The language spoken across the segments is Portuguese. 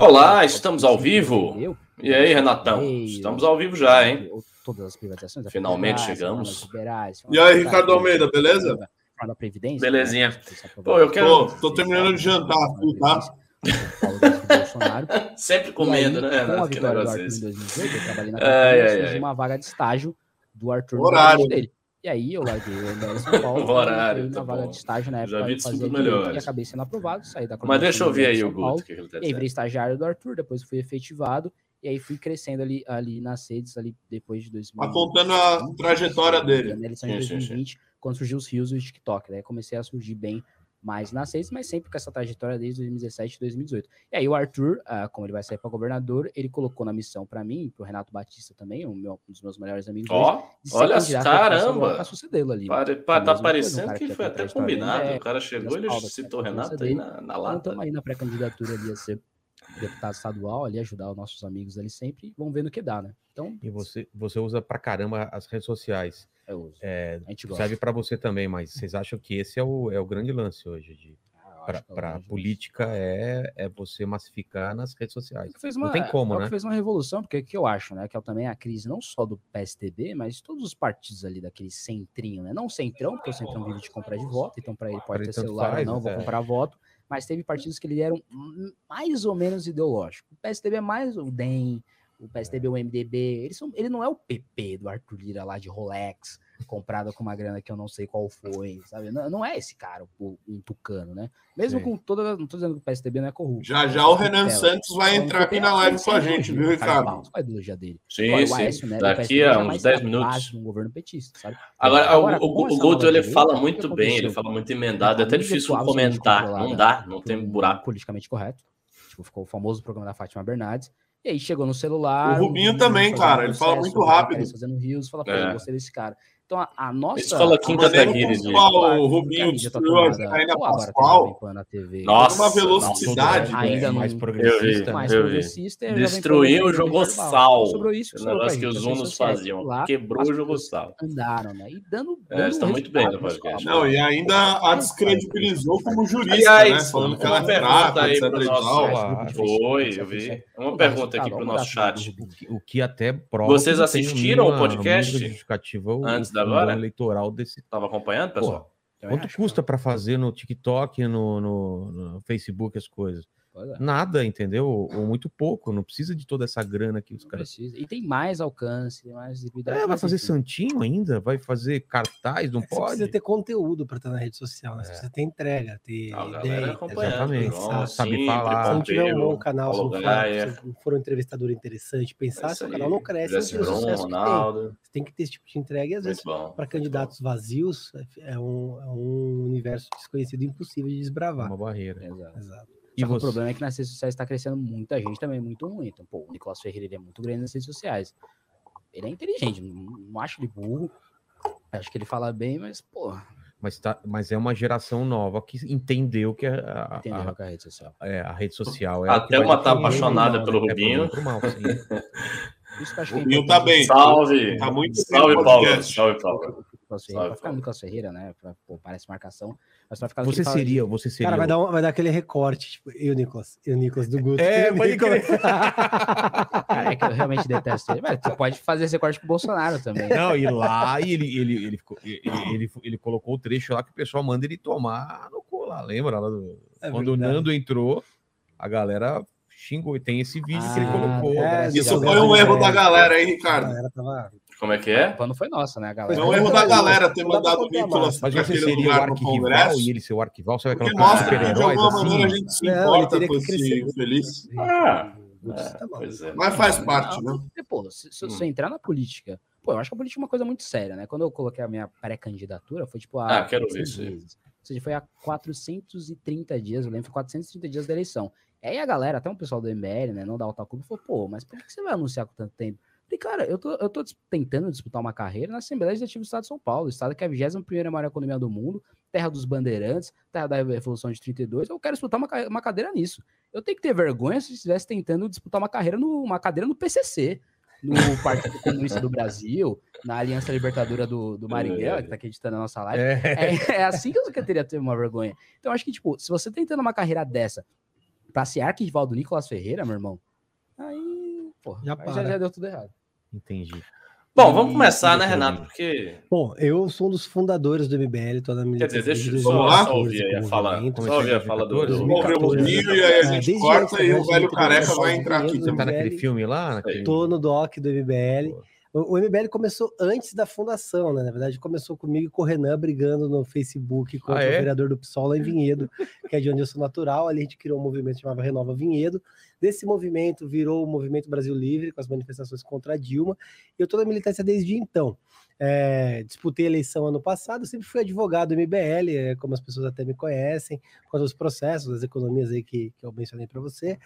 Olá, estamos ao vivo. E aí, Renatão? Estamos ao vivo já, hein? Todas as privatizações. Finalmente chegamos. E aí, Ricardo Almeida, beleza? Da Previdência. Belezinha. Né? Pô, eu quero. Pô, tô terminando de jantar aqui, tá? Sempre comendo, aí, né? Com a vitória do Arthur em 2018, eu trabalhei na Previdência, uma vaga de estágio do Arthur Horário. dele. E aí eu larguei o MBL São Paulo. Horário, na tá vaga bom. de estágio na época. Já vi de fazer melhores. E acabei sendo aprovado, saí da Mas deixa eu ver aí o Paulo, Guto. que ele tá E aí virei estagiário do Arthur, depois fui efetivado. E aí fui crescendo ali, ali nas redes, ali depois de 2000. Tá contando a trajetória dele. Na eleição de Sim, sim, sim. 2020, quando surgiu os rios e o TikTok. Daí comecei a surgir bem mais nas redes, mas sempre com essa trajetória desde 2017 e 2018. E aí o Arthur, ah, como ele vai sair para governador, ele colocou na missão para mim, pro Renato Batista também, um, meu- um dos meus melhores amigos. Ó, ser olha, caramba. pra sucedê-lo ali. Pare- É Tá um parecendo que já foi até combinado. dele, O cara chegou, ele pautas, citou o que é Renato aí na, na Então lata. estamos aí na pré-candidatura ali a ser deputado estadual, ali ajudar os nossos amigos ali sempre, e vamos ver no que dá, né? Então, E você, você usa pra caramba as redes sociais. Eu uso. É, A gente gosta. serve pra você também, mas vocês acham que esse é o, é o grande lance hoje? De, Ah, acho que é política é, é você massificar nas redes sociais. É que fez Não uma, tem como, é né? fez uma revolução, porque o que eu acho, né? Que é também a crise não só do PSTB, mas de todos os partidos ali daquele centrinho, né? Não o centrão, porque o centrão vive de comprar de voto, então para ele pode ele ter celular faz, ou não, vou É. comprar voto. Mas teve partidos que ele eram mais ou menos ideológicos. O PSTB é mais o DEM, o PSTB é o MDB. Eles são, ele não é o PP do Arthur Lira lá de Rolex, comprado com uma grana que eu não sei qual foi, sabe? Não, não é esse cara, o, um tucano, né? Mesmo Sim. com toda. Não tô dizendo que o PSTB não é corrupto. Já já o Renan Tutela. Santos vai Então, entrar aqui na live com a gente, viu, Ricardo? Qual a ideologia dele? Sim, o sim. Aécio Daqui PSDB a uns 10 teve minutos. num governo petista, sabe? Agora, Agora, o, o, o Guto, ele fala muito bem, ele fala muito emendado, é até difícil comentar. Não controlada dá, não tem um buraco. Politicamente correto. Tipo, ficou o famoso programa da Fátima Bernardes. E aí chegou no celular. O Rubinho Rubinho também, cara, ele fala muito o rápido. Fazendo rios, fala, pô, É. eu gostei desse cara. Então, a, a nossa. Isso fala Kim Kataguiri o que Rubinho tá destruiu a tomada- Janaína tem Pascoal. Nossa, uma velocidade, Tudo ainda é não- mais Eu progressista. vi. mais progressista. Destruiu, jogou Carnaval. sal. Sobrou isso, O sobrou pra negócio que os Unos faziam. Lá, Quebrou, jogou pessoas sal. Andaram, né? E dando. É, está muito bem no podcast. Não, e ainda a descredibilizou como jurista, né? Falando que ela é fraca, aí etc. Foi, eu vi. Uma pergunta aqui pro nosso chat. O que, o que até prova. Vocês que não assistiram o podcast o- antes o da agora? eleitoral desse. Tava acompanhando, pessoal? Quanto acho, custa para fazer no TikTok, no, no, no Facebook as coisas? É. Nada, entendeu? Ou, ou muito pouco. Não precisa de toda essa grana que os Não caras. precisa. E tem mais alcance, mais visibilidade. É, vai fazer enfim. santinho ainda? Vai fazer cartaz? Não É que Você pode? precisa ter conteúdo para estar na rede social, né? Você É. precisa ter entrega, ter A galera ideia. exatamente. João, Sabe Simples, falar. Se não tiver um bom canal, se não, for, se não for um entrevistador interessante, pensar, É seu aí. canal não cresce, não tem o sucesso que tem. Você tem que ter esse tipo de entrega e às vezes para candidatos vazios é um, é um universo desconhecido e impossível de desbravar. Uma barreira. Exato. Exato. E Só que o você? problema é que nas redes sociais está crescendo muita gente também, muito ruim. Então, pô, o Nicolas Ferreira ele é muito grande nas redes sociais. Ele é inteligente, não, não acho ele burro. Acho que ele fala bem, mas, pô, Mas, tá, mas é uma geração nova que entendeu que a, a- entendeu a- o que é a rede social. é, a rede social é. Até vai uma tá o apaixonada pelo né? É Rubinho. mal, O é Rubinho tá bem. Salve! Tá muito Salve, Paulo. Salve, Paulo. O Nicolas Ferreira, Salve, pra ficar Paulo. no Nicolas Ferreira, né? Pra, pô, parece marcação. Mas pra ficar Você fala seria, você seria. Cara, vai dar, um- vai dar aquele recorte, tipo, eu, Nicolas, eu, Nicolas, do Guto. É, pode Nicolas. Cara, é que eu realmente detesto ele. Mas tu pode fazer esse corte com o Bolsonaro também. Não, e lá e ele, ele, ele, ficou- ele, ele, ele colocou o trecho lá que o pessoal manda ele tomar no cu lá, lembra? Lá do- É quando o verdade. Nando entrou, a galera xingou. E tem esse vídeo que ele Ah, colocou. é, Isso Sim, foi um é, erro da galera, hein, A Ricardo? galera tava... Como é que A é? culpa não foi nossa, né, galera? Foi um erro da galera ter Não mandado o Nicolas Mas você seria o Congresso. e ele ser o arquival, mostra que, de super-heróis alguma maneira, a assim? gente se Não, importa com esse infeliz. Ah, Guto, é, tá bom. é. Mas faz parte, né? Pô, se, se Hum. você entrar na política, pô, eu acho que a política é uma coisa muito séria, né? Quando eu coloquei a minha pré-candidatura, foi tipo Ah, há quero ver 400 isso. Ou seja, foi há 430 dias, eu lembro, foi 430 dias da eleição. Aí a galera, até um pessoal do MBL, né, não da Alta Clube, falou, pô, mas por que você vai anunciar com tanto tempo? Falei, cara, eu tô, eu tô tentando disputar uma carreira na Assembleia Legislativa do Estado de São Paulo, estado que é a 21ª maior economia do mundo, terra dos bandeirantes, terra da Revolução de 32, eu quero disputar uma, uma cadeira nisso. Eu tenho que ter vergonha se eu estivesse tentando disputar uma carreira no, uma cadeira no PCC, no Partido Comunista do Brasil, na Aliança Libertadora do, do Marighella, que tá acreditando na nossa live. É, É, é assim que eu teria ter uma vergonha. Então, acho que, tipo, se você tá tentando uma carreira dessa, pra ser arquirrival do Nicolas Ferreira, meu irmão, aí, porra, Já aí já, já deu tudo errado. Entendi. Bom, vamos começar, e né, você, Renato? Porque. Bom, eu sou um dos fundadores do MBL, tô na Quer militância dizer, deixa eu só, 2014 só ouvir aí a fala. Só ouvir a fala do. do- 2014. Morreu o 2014. Rio e aí a gente desde corta e o velho careca vai entrar aqui movimento Tá naquele filme lá? Tô no doc do MBL. O, o MBL começou antes da fundação, né? Na verdade, começou comigo e com o Renan brigando no Facebook contra Ah, é? o vereador do PSOL em Vinhedo, que é de onde eu sou natural. Ali a gente criou um movimento chamado Renova Vinhedo. Desse movimento virou o Movimento Brasil Livre, com as manifestações contra a Dilma. E eu tô na militância desde então. É, disputei a eleição ano passado, sempre fui advogado do MBL, é, como as pessoas até me conhecem, por causa dos processos, das economias aí que, que eu mencionei para você.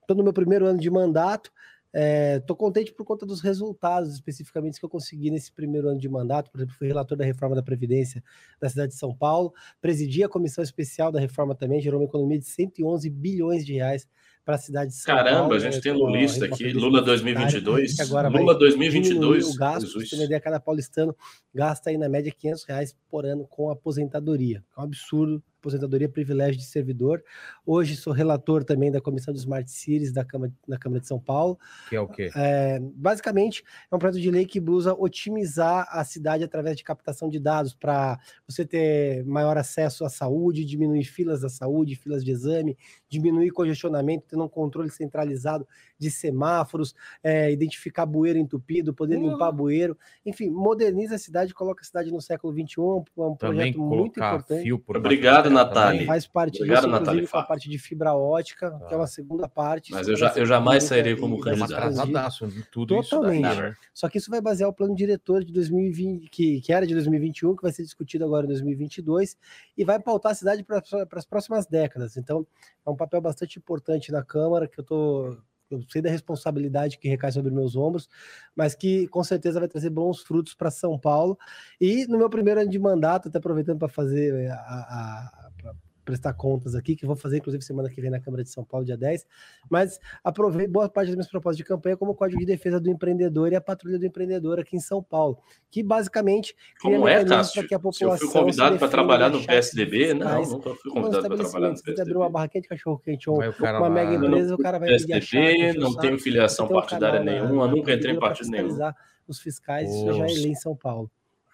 Estou no meu primeiro ano de mandato, Estou contente por conta dos resultados especificamente que eu consegui nesse primeiro ano de mandato. Por exemplo, fui relator da reforma da Previdência da cidade de São Paulo, presidi a comissão especial da reforma também, gerou uma economia de 111 bilhões de reais para a cidade de São Caramba, Paulo. a gente né, tem lulista aqui. Lula 2022. que agora Lula diminuir 2022. O gasto, Jesus. você ideia, cada paulistano gasta aí na média 500 reais por ano com aposentadoria. É um absurdo. Aposentadoria, privilégio de servidor. Hoje sou relator também da Comissão de Smart Cities da Câmara, na Câmara de São Paulo. Que é o quê? É, basicamente, é um projeto de lei que busca otimizar a cidade através de captação de dados para você ter maior acesso à saúde, diminuir filas da saúde, filas de exame, diminuir congestionamento, tendo um controle centralizado de semáforos, é, identificar bueiro entupido, poder limpar bueiro, enfim, moderniza a cidade, coloca a cidade no século XXI, é um Também projeto muito importante. fio por Obrigado, da Natália. também. Faz parte Obrigado, disso, Natália inclusive com a parte de fibra ótica, que é uma segunda parte. Mas isso eu já- eu jamais sairei como É uma candidato. de tudo isso Totalmente. daí, né? Só que isso vai basear o plano diretor de 2020, que, que era de 2021, que vai ser discutido agora em 2022, e vai pautar a cidade para as próximas décadas. Então, é um papel bastante importante na Câmara, que eu tô. Eu sei da responsabilidade que recai sobre meus ombros, mas que com certeza vai trazer bons frutos para São Paulo. E no meu primeiro ano de mandato, até aproveitando para fazer eh, a, a- pra prestar contas aqui, que eu vou fazer inclusive semana que vem na Câmara de São Paulo, dia 10, mas aprovei boa parte das minhas propostas de campanha como o Código de Defesa do Empreendedor e a Patrulha do Empreendedor aqui em São Paulo, que basicamente Como é, Cássio? para que a Se população eu fui se convidado para trabalhar no PSDB, não, nunca fui convidado para trabalhar no. Se você abrir uma PSDB. barraquinha de cachorro quente ou uma mega empresa, o cara vai PSDB, não tenho filiação um partidária nenhuma, nunca entrei em partido nenhum. Os fiscais, já lei em São Paulo.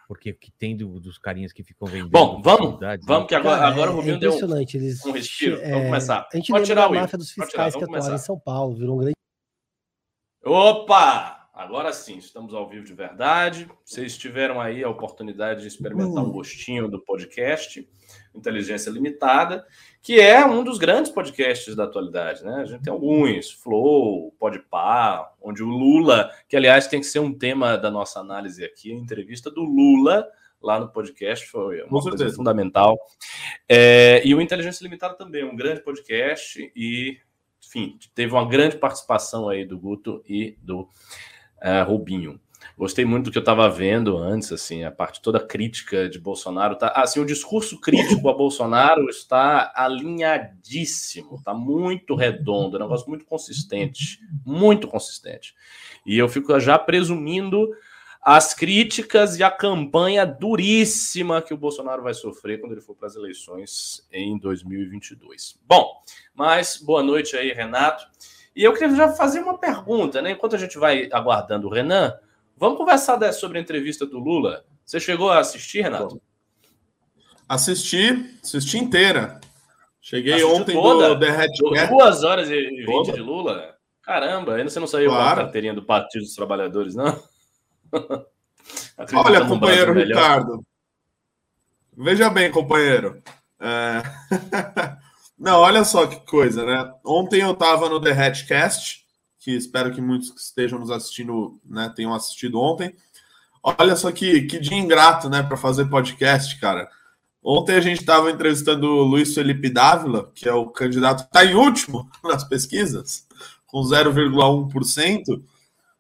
Porque o que tem do- dos carinhas que ficam vendendo. Bom, vamos, cidades, vamos né? que agora, Cara, agora é- o é Rubinho deu um. Eles, um respiro. é, Vamos começar. A gente Pode tirar o máfia dos fiscais tirar, que atuaram em. São Paulo. Virou um grande Opa! Agora sim, estamos ao vivo de verdade. Vocês tiveram aí a oportunidade de experimentar um gostinho do podcast Inteligência Limitada, que é um dos grandes podcasts da atualidade, né? A gente tem alguns, Flow, Podpah, onde o Lula, que aliás tem que ser um tema da nossa análise aqui, a entrevista do Lula lá no podcast foi uma coisa fundamental. É, e o Inteligência Limitada também, um grande podcast e, enfim, teve uma grande participação aí do Guto e do é, Rubinho. Gostei muito do que eu estava vendo antes, assim, a parte toda crítica de Bolsonaro. Tá, assim, o discurso crítico a Bolsonaro está alinhadíssimo, está muito redondo, é um negócio muito consistente, muito consistente. E eu fico já presumindo as críticas e a campanha duríssima que o Bolsonaro vai sofrer quando ele for para as eleições em 2022. Bom, mas boa noite aí, Renato. E eu queria já fazer uma pergunta, né? Enquanto a gente vai aguardando o Renan, vamos conversar sobre a entrevista do Lula. Você chegou a assistir, Renato? Assisti, assisti inteira. Cheguei Assistiu ontem toda? do Hatchet. Duas horas e vinte de Lula? Caramba, ainda você não saiu com Claro. a carteirinha do Partido dos Trabalhadores, não? Olha, num companheiro. Ricardo. Veja bem, companheiro. É, Não, olha só que coisa, né? Ontem eu estava no The Hatchcast, que espero que muitos que estejam nos assistindo né, tenham assistido ontem. Olha só que, que dia ingrato, né, para fazer podcast, cara. Ontem a gente estava entrevistando o Luiz Felipe Dávila, que é o candidato que está em último nas pesquisas, com 0,1%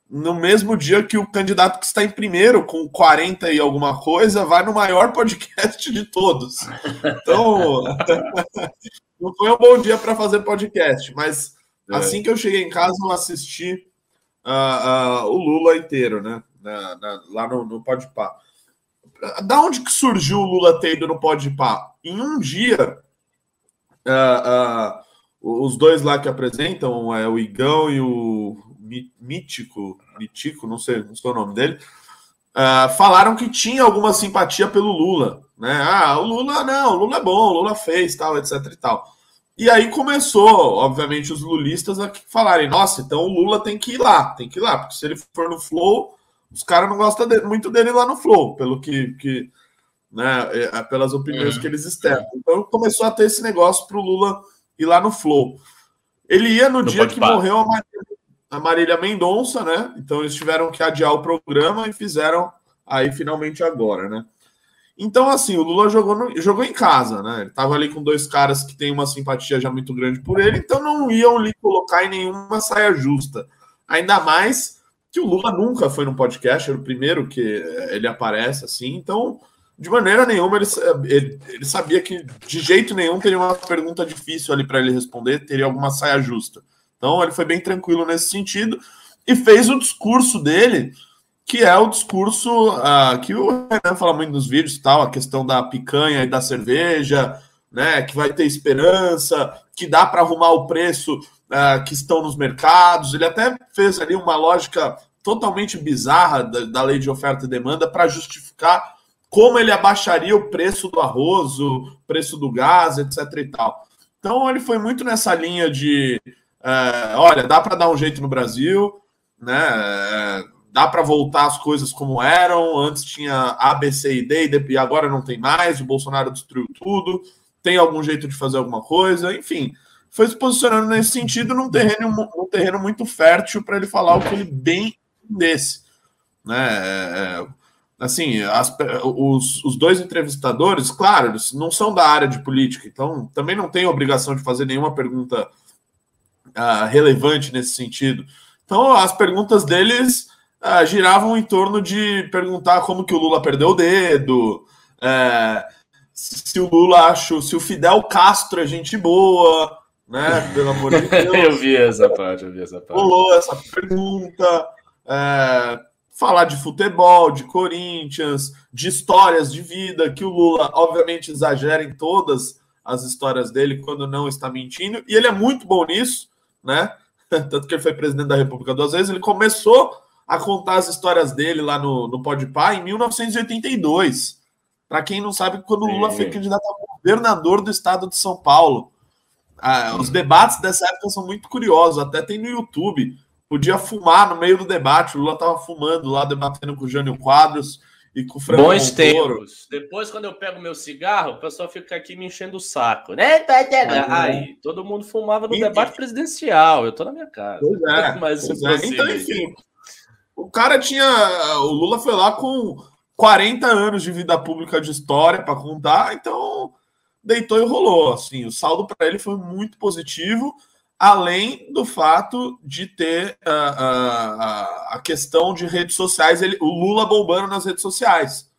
no mesmo dia que o candidato que está em primeiro, com 40 e alguma coisa, vai no maior podcast de todos. Então, não foi um bom dia para fazer podcast, mas É. assim que eu cheguei em casa, eu assisti ah, ah, o Lula inteiro, né? Na- na- lá no, no Podpah. Da onde que surgiu o Lula ter ido no Podpah? Em um dia, ah, os dois lá que apresentam, é o Igão e o Mítico, Mítico, não sei, não sei o nome dele, falaram que tinha alguma simpatia pelo Lula, né? Ah, o Lula não, o Lula é bom, o Lula fez, tal, etc e tal. E aí começou, obviamente, os lulistas a falarem, nossa, então o Lula tem que ir lá, tem que ir lá, porque se ele for no Flow, os caras não gostam de- muito dele lá no Flow, pelo que, que né, é, pelas opiniões Uhum. que eles externam. Então começou a ter esse negócio para o Lula ir lá no Flow. Ele ia no, dia que morreu a Marília, a Marília Mendonça, né? Então eles tiveram que adiar o programa e fizeram aí finalmente agora, né? Então, assim, o Lula jogou, no- jogou em casa, né? Ele tava ali com dois caras que têm uma simpatia já muito grande por ele, então não iam lhe colocar em nenhuma saia justa. Ainda mais que o Lula nunca foi no podcast, era o primeiro que eh, ele aparece, assim, então, de maneira nenhuma, ele, ele, ele sabia que de jeito nenhum teria uma pergunta difícil ali para ele responder, teria alguma saia justa. Então, ele foi bem tranquilo nesse sentido e fez o discurso dele que é o discurso ah, que o Renan fala muito nos vídeos, tal, a questão da picanha e da cerveja, né, que vai ter esperança, que dá para arrumar o preço ah, que estão nos mercados. Ele até fez ali uma lógica totalmente bizarra da, da lei de oferta e demanda para justificar como ele abaixaria o preço do arroz, o preço do gás, etc. e tal. Então ele foi muito nessa linha de, eh, olha, dá para dar um jeito no Brasil, né? Dá para voltar as coisas como eram. Antes tinha A, B, C e D, e agora não tem mais. O Bolsonaro destruiu tudo. Tem algum jeito de fazer alguma coisa, enfim. Foi se posicionando nesse sentido num terreno, num terreno muito fértil para ele falar o que ele bem entendesse. Né? É, é, assim, as os, os dois entrevistadores, claro, eles não são da área de política, então também não tem obrigação de fazer nenhuma pergunta ah, relevante nesse sentido. Então, as perguntas deles ah, giravam em torno de perguntar como que o Lula perdeu o dedo, é, se o Lula acha, se o Fidel Castro é gente boa, né? Pelo amor de Deus eu vi essa parte, eu vi essa parte. rolou essa pergunta, é, falar de futebol, de Corinthians, de histórias de vida, que o Lula, obviamente, exagera em todas as histórias dele quando não está mentindo, e ele é muito bom nisso, né? Tanto que ele foi presidente da República duas vezes, ele começou a contar as histórias dele lá no, no Podpah em 1982. Para quem não sabe, quando o Lula foi candidato a governador do estado de São Paulo. Ah, os debates dessa época são muito curiosos, até tem no YouTube. Podia fumar no meio do debate, o Lula tava fumando lá, debatendo com o Jânio Quadros e com o Franco Bons Montoro. tempos. Depois, quando eu pego meu cigarro, o pessoal fica aqui me enchendo o saco. Né? Uhum. Aí, todo mundo fumava no Então- debate presidencial. Eu tô na minha casa. Pois é, Mas pois é. Então, enfim, o cara tinha. O Lula foi lá com 40 anos de vida pública de história para contar, então deitou e rolou. Assim, o saldo para ele foi muito positivo, além do fato de ter ah, ah, a questão de redes sociais, ele, o Lula bombando nas redes sociais.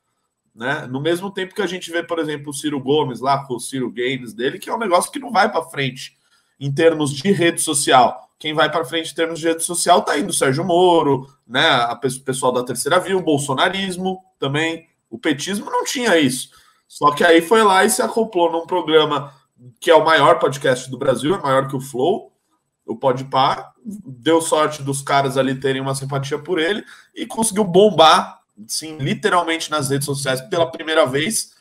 Né? No mesmo tempo que a gente vê, por exemplo, o Ciro Gomes lá com o Ciro Games dele, que é um negócio que não vai para frente em termos de rede social. Quem vai para frente em termos de rede social tá indo Sérgio Moro, né? A pessoal da terceira via, o bolsonarismo também. O petismo não tinha isso. Só que aí foi lá e se acoplou num programa que é o maior podcast do Brasil, é maior que o Flow, o Podpah, deu sorte dos caras ali terem uma simpatia por ele e conseguiu bombar, sim, literalmente nas redes sociais pela primeira vez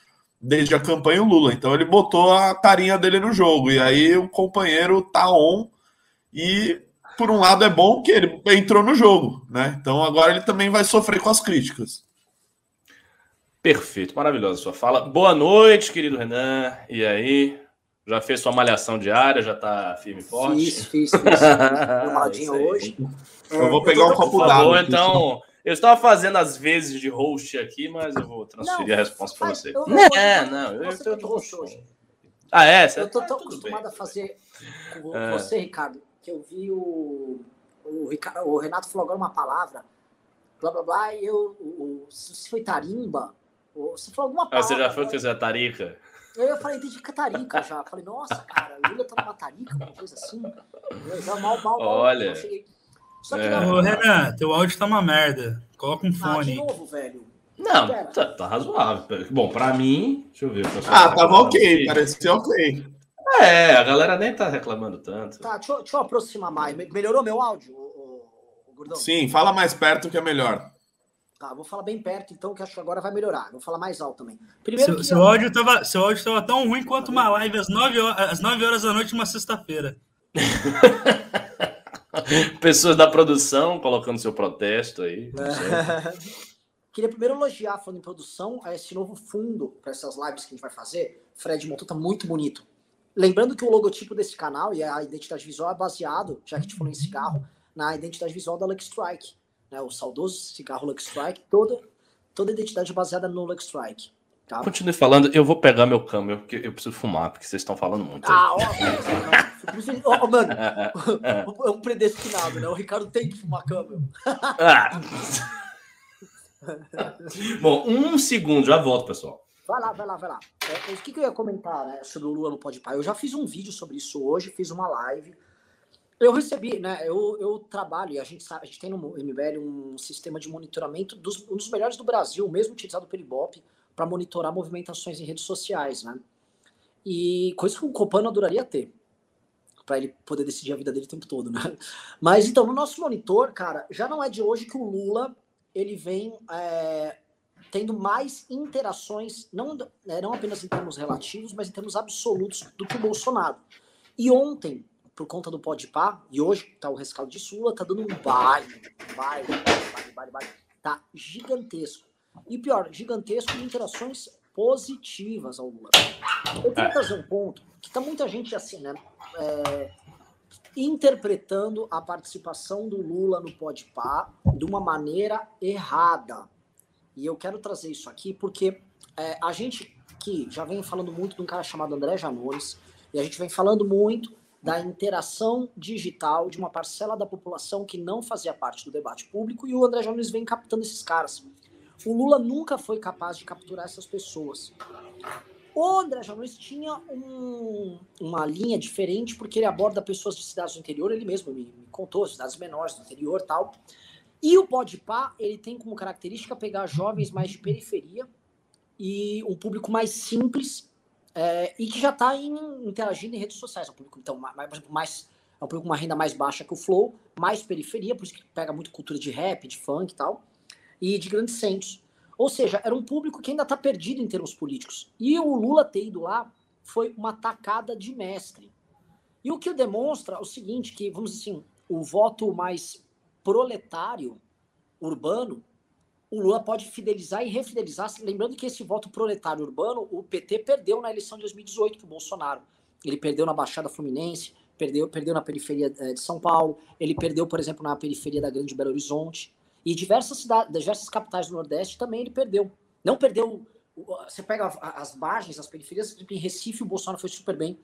desde a campanha o Lula. Então ele botou a carinha dele no jogo e aí o companheiro tá on e por um lado é bom que ele entrou no jogo, né? Então agora ele também vai sofrer com as críticas. Perfeito, maravilhosa a sua fala. Boa noite, querido Renan. E aí? Já fez sua malhação diária? Já tá firme e forte? Fiz, fiz, fiz. Hoje. Eu vou pegar um copo d'água. então. Eu estava fazendo as vezes de host aqui, mas eu vou transferir Não, a resposta para você. eu- Não, eu- é, não. Eu, Você eu, tá de host hoje. Ah, é? Você- Eu tô ah, tão acostumado bem. a fazer com É. você, Ricardo, que eu vi o, o, Ricardo, o Renato falou agora uma palavra, blá blá blá, e eu. O, o- se foi tarimba, ou você falou alguma Ah, palavra. você já foi né? fazer a tarica? Eu, eu falei, entendi catarica já. Falei, nossa, cara, o Lula tá numa tarica, uma coisa assim. Eu já mal, mal, mal, Olha. mal cheguei. Só que É. Ô, Renan, teu áudio tá uma merda. Coloca um ah, de fone. novo, velho. Não, tá, tá razoável. Bom, para mim, deixa eu ver. Ah, tá tava falando ok, aqui. parecia ok. É, a galera nem tá reclamando tanto. Tá, deixa eu, deixa eu aproximar mais. Me- Melhorou meu áudio, ô, ô, ô, Gordão? Sim, fala mais perto que é melhor. Tá, vou falar bem perto, então, que acho que agora vai melhorar. Vou falar mais alto também. Primeiro Seu, que seu áudio tava, seu áudio tava tão ruim quanto uma live às 9 horas, às 9 horas da noite, uma sexta-feira. Pessoas da produção colocando seu protesto aí. Queria primeiro elogiar, falando em produção, a esse novo fundo para essas lives que a gente vai fazer. Fred montou, tá muito bonito. Lembrando que o logotipo desse canal e a identidade visual é baseado, já que a gente falou em cigarro, na identidade visual da Lux Strike. Né? O saudoso cigarro Lux Strike, toda, toda a identidade é baseada no Lux Strike. Tá? Continue falando, eu vou pegar meu câmbio, porque eu preciso fumar, porque vocês estão falando muito. Ah, ó, ó, ó, mano, é um predestinado, né? O Ricardo tem que fumar câmbio. Ah. Bom, um segundo, já volto, pessoal. Vai lá, vai lá, vai lá. É, o que, que eu ia comentar né, sobre o Lula no Pode Pai? Eu já fiz um vídeo sobre isso hoje, fiz uma live. Eu recebi, né? Eu, eu trabalho e a gente, sabe, a gente tem no MBL um sistema de monitoramento dos, um dos melhores do Brasil, mesmo utilizado pelo Ibope, para monitorar movimentações em redes sociais, né? E coisa que o Copano adoraria ter, para ele poder decidir a vida dele o tempo todo, né? Mas então, no nosso monitor, cara, já não é de hoje que o Lula ele vem é, tendo mais interações, não, é, não apenas em termos relativos, mas em termos absolutos do que o Bolsonaro. E ontem, por conta do Podpah, e hoje tá o rescaldo disso, o Lula tá dando um baile, baile, baile, baile, baile, tá gigantesco. E pior, gigantesco de interações positivas ao Lula. Eu queria trazer um ponto que tá muita gente assim, né? É, interpretando a participação do Lula no Podpah de uma maneira errada. E eu quero trazer isso aqui porque é, a gente que já vem falando muito de um cara chamado André Janones, e a gente vem falando muito da interação digital de uma parcela da população que não fazia parte do debate público, e o André Janones vem captando esses caras. O Lula nunca foi capaz de capturar essas pessoas. O André Janones tinha um, uma linha diferente, porque ele aborda pessoas de cidades do interior, ele mesmo me, me contou, cidades menores do interior tal. E o Podpah, ele tem como característica pegar jovens mais de periferia e um público mais simples é, e que já está interagindo em redes sociais. É um público, então, mais, mais, é um público com uma renda mais baixa que o Flow, mais periferia, por isso que pega muito cultura de rap, de funk e tal, e de grandes centros. Ou seja, era um público que ainda está perdido em termos políticos. E o Lula ter ido lá foi uma tacada de mestre. E o que demonstra é o seguinte, que, vamos dizer assim, o voto mais proletário urbano, o Lula pode fidelizar e refidelizar, lembrando que esse voto proletário urbano, o PT perdeu na eleição de 2018 para o Bolsonaro. Ele perdeu na Baixada Fluminense, perdeu, perdeu na periferia de São Paulo, ele perdeu, por exemplo, na periferia da Grande Belo Horizonte. E diversas cidades, diversas capitais do Nordeste também ele perdeu. Não perdeu. Você pega as margens, as periferias, em Recife o Bolsonaro foi super bem.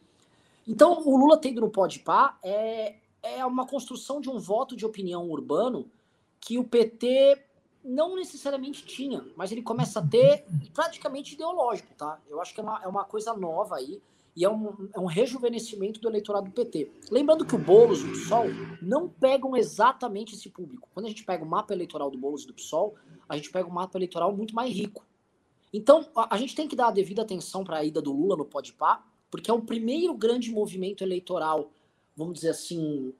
Então, o Lula tendo no Podpah é, é uma construção de um voto de opinião urbano que o PT não necessariamente tinha, mas ele começa a ter praticamente ideológico, tá? Eu acho que é uma, é uma coisa nova aí e é um, é um rejuvenescimento do eleitorado do PT. Lembrando que o Boulos e o PSOL não pegam exatamente esse público. Quando a gente pega o mapa eleitoral do Boulos e do PSOL, a gente pega um mapa eleitoral muito mais rico. Então, a, a gente tem que dar a devida atenção para a ida do Lula no Podpah, porque é o primeiro grande movimento eleitoral, vamos dizer assim,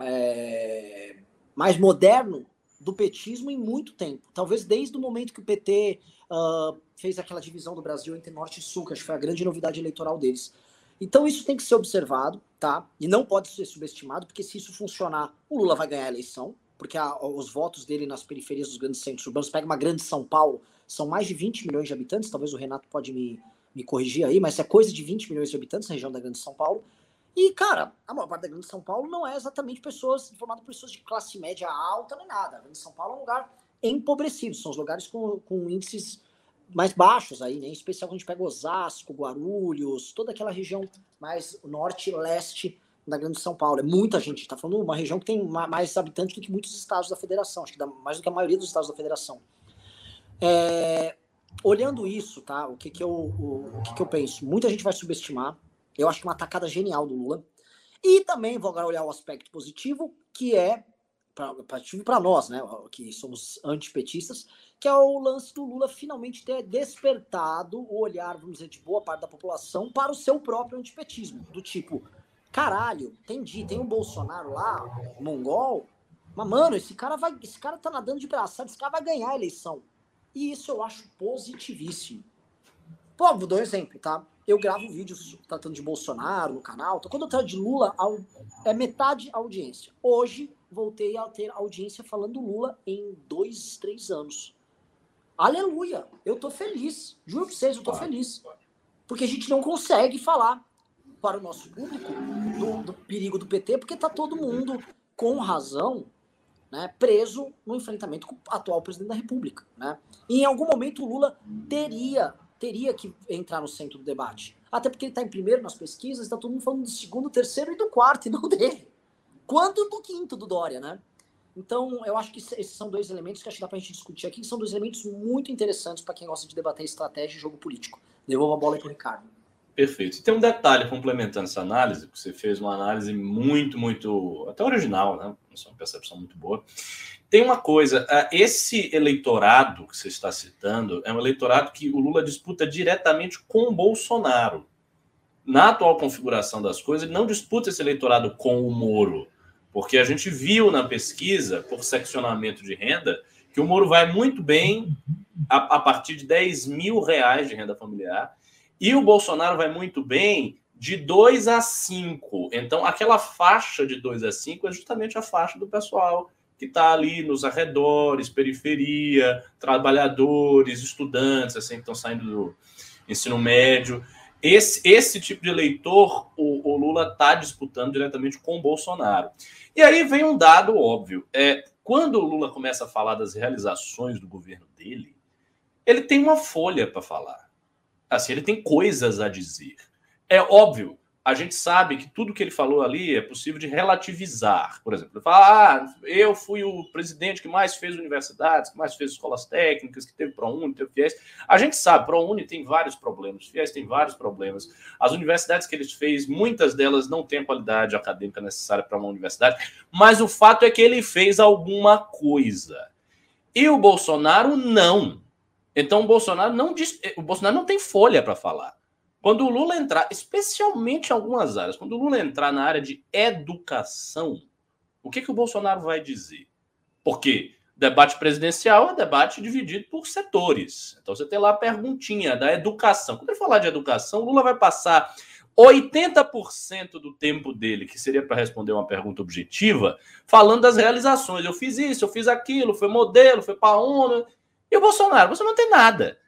é, mais moderno do petismo em muito tempo. Talvez desde o momento que o PT uh, fez aquela divisão do Brasil entre Norte e Sul, que acho que foi a grande novidade eleitoral deles. Então isso tem que ser observado, tá? E não pode ser subestimado, porque se isso funcionar, o Lula vai ganhar a eleição, porque a, os votos dele nas periferias dos grandes centros urbanos, pega uma grande São Paulo, são mais de 20 milhões de habitantes, talvez o Renato pode me, me corrigir aí, mas é coisa de 20 milhões de habitantes na região da grande São Paulo. E, cara, a maior parte da Grande São Paulo não é exatamente pessoas formadas por pessoas de classe média alta nem nada. A Grande São Paulo é um lugar empobrecido, são os lugares com, com índices mais baixos aí, né? Em especial quando a gente pega Osasco, Guarulhos, toda aquela região mais norte leste da Grande São Paulo. É muita gente, está falando uma região que tem mais habitantes do que muitos estados da federação, acho que mais do que a maioria dos estados da federação. É, olhando isso, tá? O que que eu, o, o que que eu penso? Muita gente vai subestimar eu acho que uma atacada genial do Lula. E também vou agora olhar o aspecto positivo, que é para nós, né, que somos antipetistas, que é o lance do Lula finalmente ter despertado o olhar, vamos dizer, de boa parte da população para o seu próprio antipetismo, do tipo, caralho, entendi, tem um Bolsonaro lá, mongol, mas mano, esse cara vai, esse cara tá nadando de braçada, esse cara vai ganhar a eleição. E isso eu acho positivíssimo. Pô, vou dar um exemplo, tá? Eu gravo vídeos tratando de Bolsonaro no canal. Então, quando eu trato de Lula, é metade audiência. Hoje, voltei a ter audiência falando Lula em dois, três anos. Aleluia! Eu tô feliz. Juro pra vocês, eu tô feliz. Porque a gente não consegue falar para o nosso público do, do perigo do PT, porque tá todo mundo, com razão, né, preso no enfrentamento com o atual presidente da República. Né? E em algum momento o Lula teria, teria que entrar no centro do debate. Até porque ele está em primeiro nas pesquisas, está todo mundo falando do segundo, terceiro e do quarto, e não dele. Quanto do quinto do Dória, né? Então, eu acho que esses são dois elementos que acho que dá para a gente discutir aqui, que são dois elementos muito interessantes para quem gosta de debater estratégia e jogo político. Devolvo a bola para o Ricardo. Perfeito. E tem um detalhe complementando essa análise, que você fez uma análise muito, muito, até original, né? É uma percepção muito boa. Tem uma coisa, esse eleitorado que você está citando é um eleitorado que o Lula disputa diretamente com o Bolsonaro. Na atual configuração das coisas, ele não disputa esse eleitorado com o Moro, porque a gente viu na pesquisa, por seccionamento de renda, que o Moro vai muito bem a, a partir de 10 mil reais de renda familiar e o Bolsonaro vai muito bem de 2 a 5. Então, aquela faixa de 2 a 5 é justamente a faixa do pessoal que está ali nos arredores, periferia, trabalhadores, estudantes, assim, que estão saindo do ensino médio. Esse, esse tipo de eleitor, o, o Lula está disputando diretamente com o Bolsonaro. E aí vem um dado óbvio. É, quando o Lula começa a falar das realizações do governo dele, ele tem uma folha para falar. Assim, ele tem coisas a dizer. É óbvio, a gente sabe que tudo que ele falou ali é possível de relativizar. Por exemplo, ele fala: ah, eu fui o presidente que mais fez universidades, que mais fez escolas técnicas, que teve ProUni, teve FIES. A gente sabe, ProUni tem vários problemas, FIES tem vários problemas. As universidades que ele fez, muitas delas não têm a qualidade acadêmica necessária para uma universidade, mas o fato é que ele fez alguma coisa. E o Bolsonaro não. Então o Bolsonaro não diz, o Bolsonaro não tem folha para falar. Quando o Lula entrar, especialmente em algumas áreas, quando o Lula entrar na área de educação, o que, que o Bolsonaro vai dizer? Porque debate presidencial é debate dividido por setores. Então você tem lá a perguntinha da educação. Quando ele falar de educação, o Lula vai passar 80% do tempo dele, que seria para responder uma pergunta objetiva, falando das realizações. Eu fiz isso, eu fiz aquilo, foi modelo, foi para a ONU. E o Bolsonaro? Você não tem nada.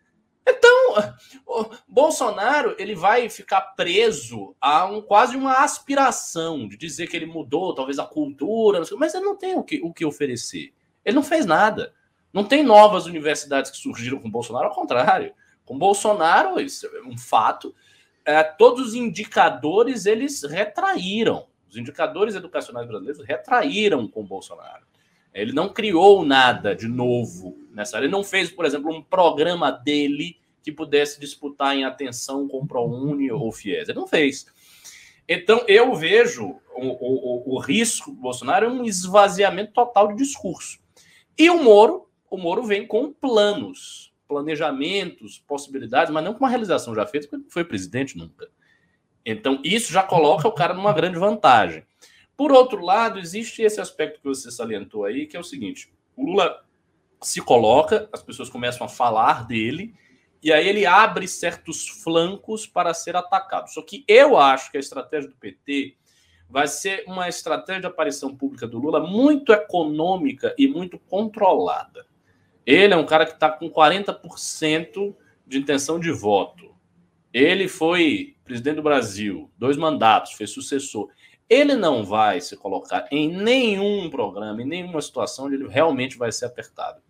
Então, Bolsonaro ele vai ficar preso a um, quase uma aspiração de dizer que ele mudou, talvez a cultura, mas ele não tem o que, o que oferecer. Ele não fez nada. Não tem novas universidades que surgiram com Bolsonaro, ao contrário. Com Bolsonaro, isso é um fato. É, todos os indicadores eles retraíram. Os indicadores educacionais brasileiros retraíram com Bolsonaro. Ele não criou nada de novo nessa área. Ele não fez, por exemplo, um programa dele que pudesse disputar em atenção com ProUni ou FIES. Ele não fez. Então, eu vejo o, o, o risco do Bolsonaro é um esvaziamento total de discurso. E o Moro, o Moro vem com planos, planejamentos, possibilidades, mas não com uma realização já feita, porque ele não foi presidente nunca. Então, isso já coloca o cara numa grande vantagem. Por outro lado, existe esse aspecto que você salientou aí, que é o seguinte: o Lula se coloca, as pessoas começam a falar dele, e aí ele abre certos flancos para ser atacado. Só que eu acho que a estratégia do PT vai ser uma estratégia de aparição pública do Lula muito econômica e muito controlada. Ele é um cara que está com 40% de intenção de voto. Ele foi presidente do Brasil, dois mandatos, fez sucessor ele não vai se colocar em nenhum programa, em nenhuma situação onde ele realmente vai ser apertado.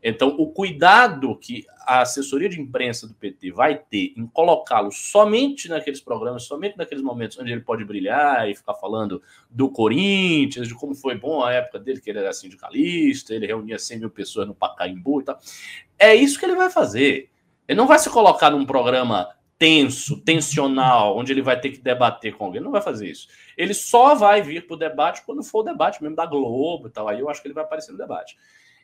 Então, o cuidado que a assessoria de imprensa do PT vai ter em colocá-lo somente naqueles programas, somente naqueles momentos onde ele pode brilhar e ficar falando do Corinthians, de como foi bom a época dele, que ele era sindicalista, ele reunia 100 mil pessoas no Pacaembu e tal. É isso que ele vai fazer. Ele não vai se colocar num programa tenso, tensional, onde ele vai ter que debater com alguém. Não vai fazer isso. Ele só vai vir para o debate quando for o debate mesmo da Globo e tal. Aí eu acho que ele vai aparecer no debate.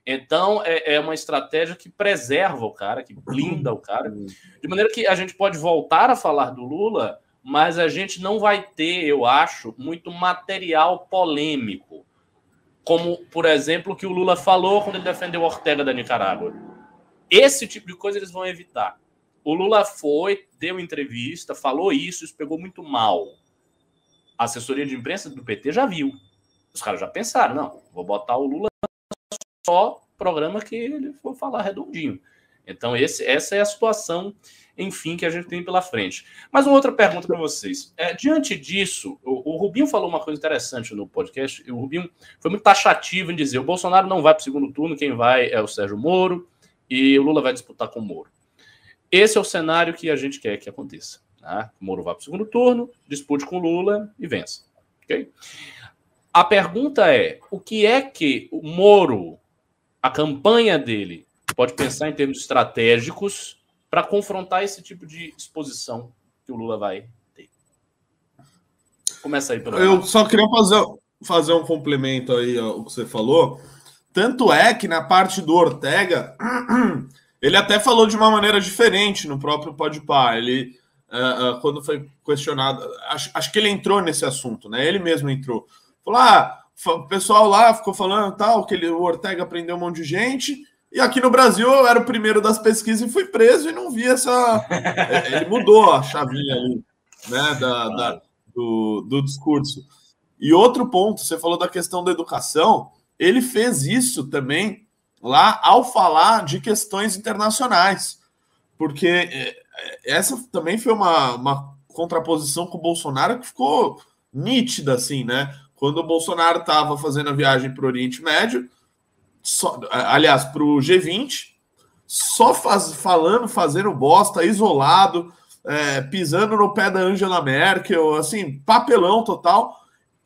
Então, é, é uma estratégia que preserva o cara, que blinda o cara, de maneira que a gente pode voltar a falar do Lula, mas a gente não vai ter, eu acho, muito material polêmico. Como, por exemplo, o que o Lula falou quando ele defendeu Ortega da Nicarágua. Esse tipo de coisa eles vão evitar. O Lula foi, deu entrevista, falou isso, isso pegou muito mal. A assessoria de imprensa do PT já viu. Os caras já pensaram, não, vou botar o Lula só programa que ele for falar redondinho. Então, esse, essa é a situação, enfim, que a gente tem pela frente. Mas uma outra pergunta para vocês. É, diante disso, o, o, Rubinho falou uma coisa interessante no podcast. O Rubinho foi muito taxativo em dizer: o Bolsonaro não vai para o segundo turno, quem vai é o Sérgio Moro e o Lula vai disputar com o Moro. Esse é o cenário que a gente quer que aconteça. Tá? O Moro vá para o segundo turno, dispute com o Lula e vença. Okay? A pergunta é: o que é que o Moro a campanha dele pode pensar em termos estratégicos para confrontar esse tipo de exposição que o Lula vai ter. Começa aí pelo. Eu só queria fazer, fazer um complemento aí ao que você falou. Tanto é que na parte do Ortega, ele até falou de uma maneira diferente no próprio Podpah. Ele, uh, uh, quando foi questionado, acho, acho que ele entrou nesse assunto, né? Ele mesmo entrou. Falou: ah, o pessoal lá ficou falando tal, que ele, o Ortega prendeu um monte de gente. E aqui no Brasil eu era o primeiro das pesquisas e fui preso e não vi essa. É, ele mudou a chavinha ali, né? Da, da do, do discurso. E outro ponto, você falou da questão da educação, ele fez isso também lá ao falar de questões internacionais. Porque é, essa também foi uma, uma contraposição com o Bolsonaro que ficou nítida, assim, né? Quando o Bolsonaro estava fazendo a viagem para o Oriente Médio, só, aliás, para o G20, só faz, falando, fazendo bosta, isolado, é, pisando no pé da Angela Merkel, assim, papelão total.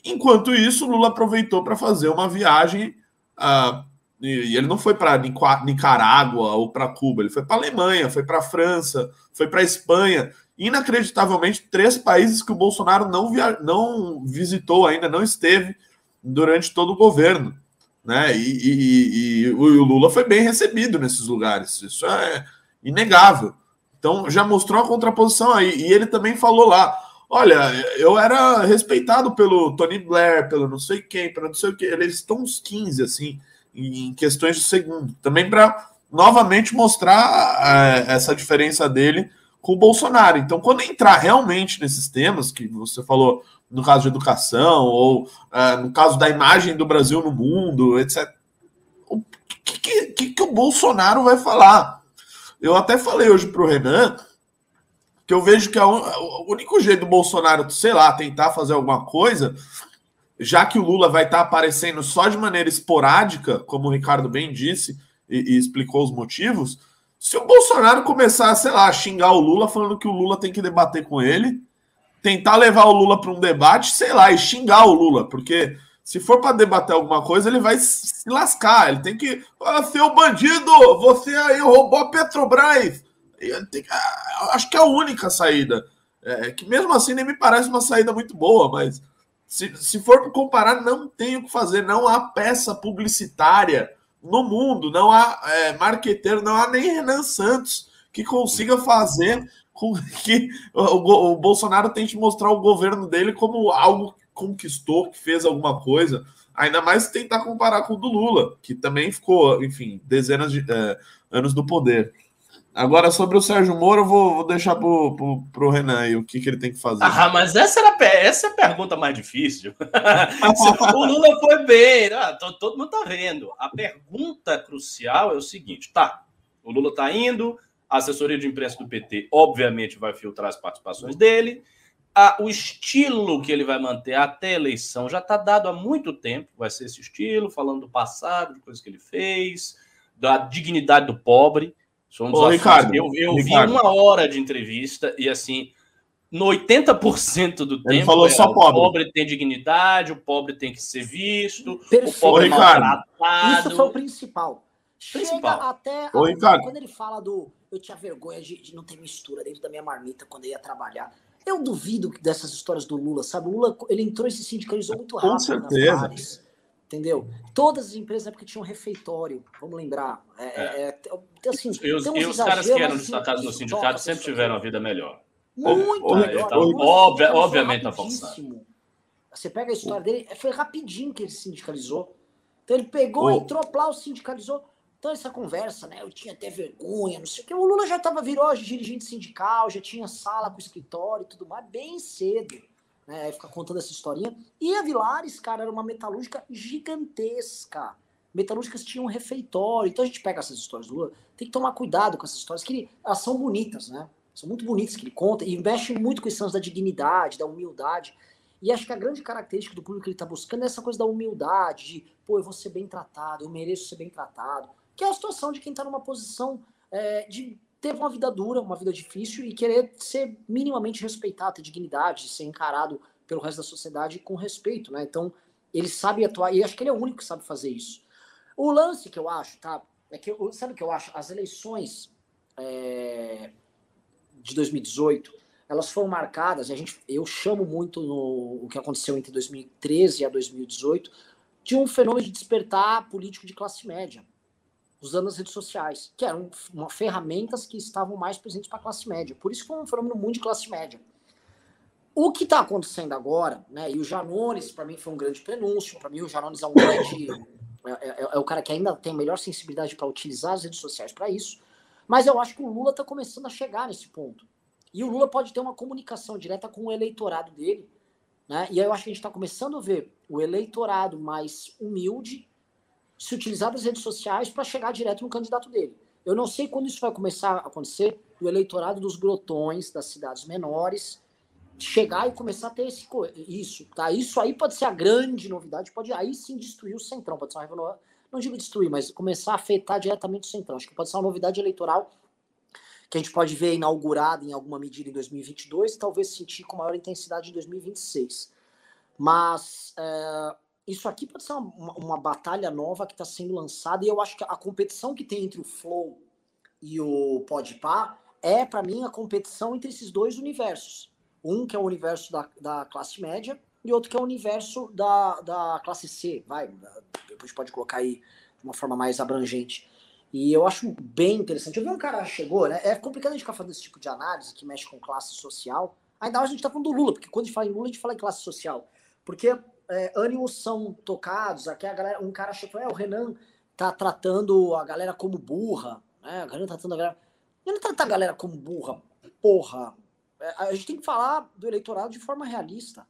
Enquanto isso, Lula aproveitou para fazer uma viagem. Uh, e ele não foi para Nicarágua ou para Cuba, ele foi para Alemanha, foi para França, foi para Espanha inacreditavelmente três países que o Bolsonaro não, via... não visitou ainda, não esteve durante todo o governo. Né? E, e, e, o Lula foi bem recebido nesses lugares, isso é inegável. Então já mostrou a contraposição aí. E ele também falou lá: olha, eu era respeitado pelo Tony Blair, pelo não sei quem, pelo não sei o que. Eles estão uns 15, assim, em questões de segundo. Também para novamente mostrar é, essa diferença dele com o Bolsonaro. Então, quando entrar realmente nesses temas que você falou, no caso de educação, ou uh, no caso da imagem do Brasil no mundo, etc., o que, que, que o Bolsonaro vai falar? Eu até falei hoje para o Renan que eu vejo que o único jeito do Bolsonaro, sei lá, tentar fazer alguma coisa, já que o Lula vai estar aparecendo só de maneira esporádica, como o Ricardo bem disse e, e explicou os motivos, se o Bolsonaro começar, sei lá, a xingar o Lula, falando que o Lula tem que debater com ele, tentar levar o Lula para um debate, sei lá, e xingar o Lula, porque se for para debater alguma coisa, ele vai se lascar. Ele tem que. Ah, seu bandido, você aí roubou a Petrobras. Ah, acho que é a única saída. É, que mesmo assim nem me parece uma saída muito boa, mas se, se for comparar, não tem o que fazer. Não há peça publicitária no mundo, não há é, marqueteiro, não há nem Renan Santos que consiga fazer com que o, o, Bolsonaro tente mostrar o governo dele como algo que conquistou, que fez alguma coisa. Ainda mais tentar comparar com o do Lula, que também ficou, enfim, dezenas de é, anos no poder. Agora, sobre o Sérgio Moro, eu vou, vou deixar pro, pro, pro Renan aí o que, que ele tem que fazer. Ah, mas essa, era, essa é a pergunta mais difícil. o Lula foi bem, ah, todo mundo tá vendo. A pergunta crucial é o seguinte: tá, o Lula tá indo, a assessoria de imprensa do PT, obviamente, vai filtrar as participações dele. O estilo que ele vai manter até a eleição já está dado há muito tempo. Vai ser esse estilo, falando do passado, de coisas que ele fez, da dignidade do pobre. Somos Ô, Ricardo, eu, eu Ricardo. vi uma hora de entrevista e assim, no 80% do Ele tempo, falou só pobre. o pobre tem dignidade, o pobre tem que ser visto, Perfeito. o pobre Ô, é maltratado. Isso foi o principal. Chega Principal. até. Ô, a- Ricardo. quando ele fala do. Eu tinha vergonha de, de não ter mistura dentro da minha marmita quando eu ia trabalhar. Eu duvido que dessas histórias do Lula, sabe? O Lula, ele entrou e se sindicalizou muito Com rápido nas certeza. Entendeu? Todas as empresas na época tinham refeitório, vamos lembrar. É, é, é, tem, assim, E os, e os caras que eram assim, destacados no isso sindicato sempre tiveram a vida melhor. Muito melhor. então, O Lula óbvia- sindicalizou obviamente tá rapidíssimo. Você pega a história dele, foi rapidinho que ele sindicalizou. Então ele pegou, Ô. entrou lá, o sindicalizou. Então essa conversa, né? Eu tinha até vergonha, não sei o que. O Lula já estava virou dirigente sindical, já tinha sala com escritório e tudo mais, bem cedo. Né? Aí Ficar contando essa historinha. E a Vilares, cara, era uma metalúrgica gigantesca. Metalúrgicas tinham um refeitório. Então a gente pega essas histórias do Lula, tem que tomar cuidado com essas histórias, que ele- elas são bonitas, né? São muito bonitas que ele conta e mexe muito com esse lance da dignidade, da humildade. E acho que a grande característica do público que ele está buscando é essa coisa da humildade, de, pô, eu vou ser bem tratado, eu mereço ser bem tratado. Que é a situação de quem está numa posição é, de ter uma vida dura, uma vida difícil e querer ser minimamente respeitado, ter dignidade, ser encarado pelo resto da sociedade com respeito, né? Então, ele sabe atuar, e acho que ele é o único que sabe fazer isso. O lance que eu acho, tá? É que, sabe o que eu acho? As eleições é, de 2018, elas foram marcadas, a gente, eu chamo muito no, o que aconteceu entre 2013 e 2018, de um fenômeno de despertar político de classe média, usando as redes sociais, que eram uma, ferramentas que estavam mais presentes para a classe média. Por isso foi um fenômeno muito de classe média. O que está acontecendo agora, né? E o Janones, para mim, foi um grande prenúncio. Para mim, o Janones é um grande. É, é- é o cara que ainda tem melhor sensibilidade para utilizar as redes sociais para isso. Mas eu acho que o Lula está começando a chegar nesse ponto. E o Lula pode ter uma comunicação direta com o eleitorado dele. Né? E aí eu acho que a gente está começando a ver o eleitorado mais humilde se utilizar das redes sociais para chegar direto no candidato dele. Eu não sei quando isso vai começar a acontecer, do eleitorado dos grotões, das cidades menores, chegar e começar a ter esse, isso. Tá? Isso aí pode ser a grande novidade, pode aí sim destruir o Centrão, pode ser uma não digo destruir, mas começar a afetar diretamente o Centrão. Acho que pode ser uma novidade eleitoral que a gente pode ver inaugurada em alguma medida em 2022 e talvez sentir com maior intensidade em 2026. Mas é, isso aqui pode ser uma, uma- batalha nova que está sendo lançada e eu acho que a competição que tem entre o Flow e o Podpah é, para mim, a competição entre esses dois universos. Um que é o universo da, da classe média e outro que é o universo da, da classe C, vai, depois pode colocar aí de uma forma mais abrangente. E eu acho bem interessante. Eu vi um cara chegou, né? É complicado a gente ficar fazendo esse tipo de análise que mexe com classe social. Ainda mais a gente tá falando do Lula, porque quando a gente fala em Lula, a gente fala em classe social. Porque é, ânimos são tocados, aqui a galera, um cara chegou, é, o Renan tá tratando a galera como burra, né? O Renan tá tratando a galera. Ele não trata a galera como burra, porra. É, a gente tem que falar do eleitorado de forma realista.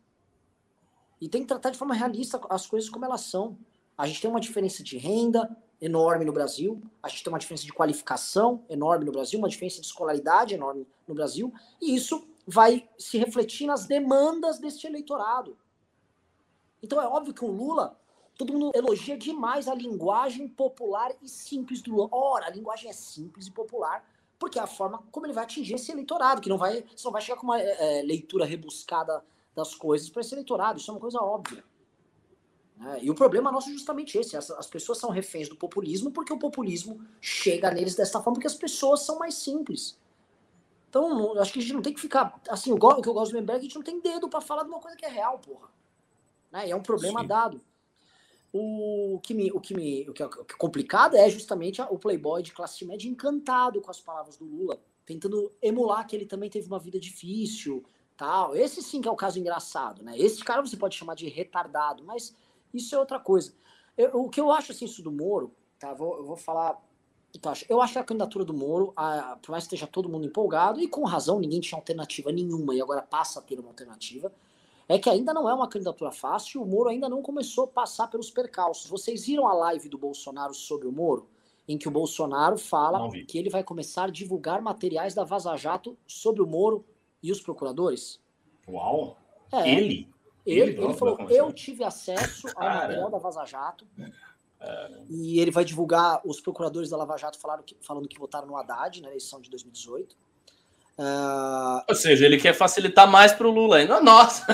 E tem que tratar de forma realista as coisas como elas são. A gente tem uma diferença de renda enorme no Brasil, a gente tem uma diferença de qualificação enorme no Brasil, uma diferença de escolaridade enorme no Brasil, e isso vai se refletir nas demandas deste eleitorado. Então é óbvio que o Lula, todo mundo elogia demais a linguagem popular e simples do Lula. Ora, a linguagem é simples e popular, porque é a forma como ele vai atingir esse eleitorado, que não vai, você não vai chegar com uma é, leitura rebuscada das coisas para esse eleitorado, isso é uma coisa óbvia. Né? E o problema nosso é justamente esse: as, as pessoas são reféns do populismo porque o populismo chega neles dessa forma, porque as pessoas são mais simples. Então, acho que a gente não tem que ficar. Assim, o que eu gosto do Memberg, a gente não tem dedo para falar de uma coisa que é real, porra. Né? E é um problema Sim. dado. O que, me, o, que me, o que é é complicado é justamente o playboy de classe média encantado com as palavras do Lula, tentando emular que ele também teve uma vida difícil, tal. Esse sim que é o caso engraçado, né? Esse cara você pode chamar de retardado, mas isso é outra coisa. Eu- o que eu acho assim isso do Moro, tá? Vou, eu vou falar. o que eu acho. Eu acho que a candidatura do Moro, a, por mais que esteja todo mundo empolgado, e com razão, ninguém tinha alternativa nenhuma, e agora passa a ter uma alternativa, é que ainda não é uma candidatura fácil, o Moro ainda não começou a passar pelos percalços. Vocês viram a live do Bolsonaro sobre o Moro? Em que o Bolsonaro fala que ele vai começar a divulgar materiais da Vaza Jato sobre o Moro e os procuradores? Uau! É, Ele? ele, Ele ele falou. Eu tive acesso ao Caramba. material da Vaza Jato. E ele vai divulgar. Os procuradores da Lava Jato falaram que, falando que votaram no Haddad na eleição de 2018. Ah, Ou seja, ele quer facilitar mais para o Lula ainda. Nossa!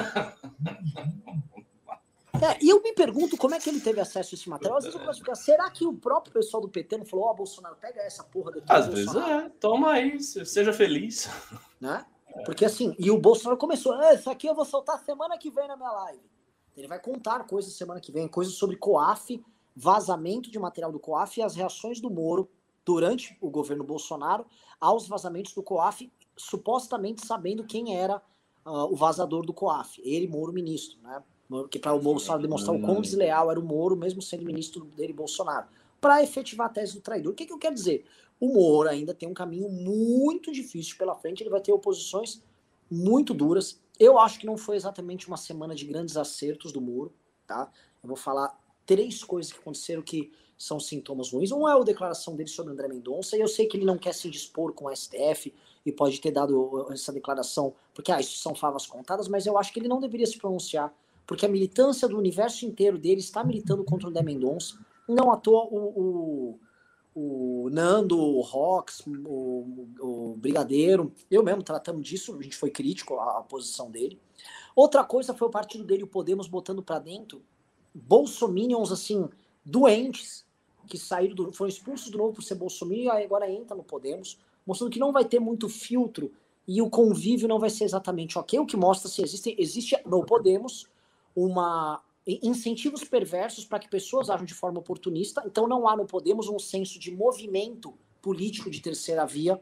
É, e eu me pergunto como é que ele teve acesso a esse material. Às vezes eu começo a ficar, será que o próprio pessoal do PT não falou, ó, Bolsonaro, pega essa porra daqui. Às vezes Bolsonaro", é, toma aí, se- seja feliz. Né? Porque assim, e o Bolsonaro começou, ah, isso aqui eu vou soltar semana que vem na minha live. Ele vai contar coisas semana que vem, coisas sobre COAF, vazamento de material do COAF e as reações do Moro durante o governo Bolsonaro aos vazamentos do COAF, supostamente sabendo quem era ah, o vazador do COAF, ele, Moro, ministro, né? Que para o Bolsonaro demonstrar o quão desleal era o Moro, mesmo sendo ministro dele, Bolsonaro, para efetivar a tese do traidor. O que, que eu quero dizer? O Moro ainda tem um caminho muito difícil pela frente, ele vai ter oposições muito duras. Eu acho que não foi exatamente uma semana de grandes acertos do Moro, tá? Eu vou falar três coisas que aconteceram que são sintomas ruins. Um é a declaração dele sobre André Mendonça, e eu sei que ele não quer se dispor com o STF e pode ter dado essa declaração, porque ah, isso são favas contadas, mas eu acho que ele não deveria se pronunciar, porque a militância do universo inteiro dele está militando contra o André Mendonça. Não à toa o, o, o Nando, o Rox, o, o Brigadeiro, eu mesmo tratamos disso, a gente foi crítico à, à posição dele. Outra coisa foi o partido dele, o Podemos, botando para dentro bolsominions, assim, doentes, que saíram do, foram expulsos do novo por ser bolsominion e agora entra no Podemos, mostrando que não vai ter muito filtro e o convívio não vai ser exatamente ok, o que mostra se existe, existe no Podemos uma incentivos perversos para que pessoas ajam de forma oportunista, então não há no Podemos um senso de movimento político de terceira via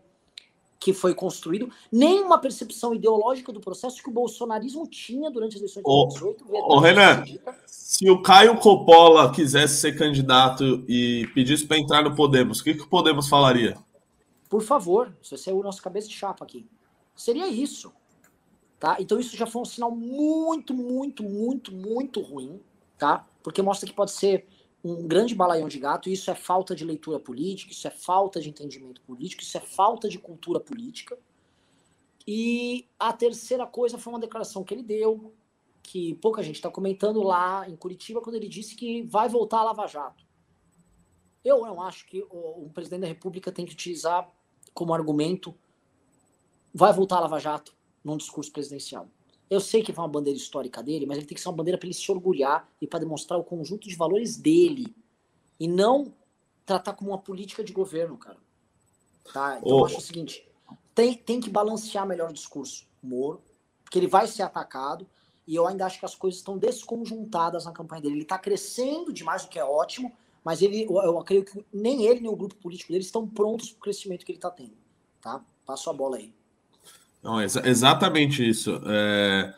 que foi construído, nem uma percepção ideológica do processo que o bolsonarismo tinha durante as eleições de Ô, 2018. ô, Renan, Se o Caio Coppola quisesse ser candidato e pedisse para entrar no Podemos, o que, que o Podemos falaria? Por favor, você é o nosso cabeça de chapa aqui. Seria isso. Tá? Então isso já foi um sinal muito, muito, muito, muito ruim, tá? Porque mostra que pode ser um grande balaião de gato, e isso é falta de leitura política, isso é falta de entendimento político, isso é falta de cultura política. E a terceira coisa foi uma declaração que ele deu, que pouca gente está comentando lá em Curitiba, quando ele disse que vai voltar a Lava Jato. Eu não acho que o, o presidente da República tem que utilizar como argumento vai voltar a Lava Jato num discurso presidencial. Eu sei que foi uma bandeira histórica dele, mas ele tem que ser uma bandeira para ele se orgulhar e para demonstrar o conjunto de valores dele. E não tratar como uma política de governo, cara. Tá? Então Ô. eu acho o seguinte: tem, tem que balancear melhor o discurso, Moro, porque ele vai ser atacado. E eu ainda acho que as coisas estão desconjuntadas na campanha dele. Ele está crescendo demais, o que é ótimo, mas ele, eu, creio que nem ele nem o grupo político dele estão prontos para o crescimento que ele está tendo. Tá? Passo a bola aí. Não, exa- exatamente isso. É,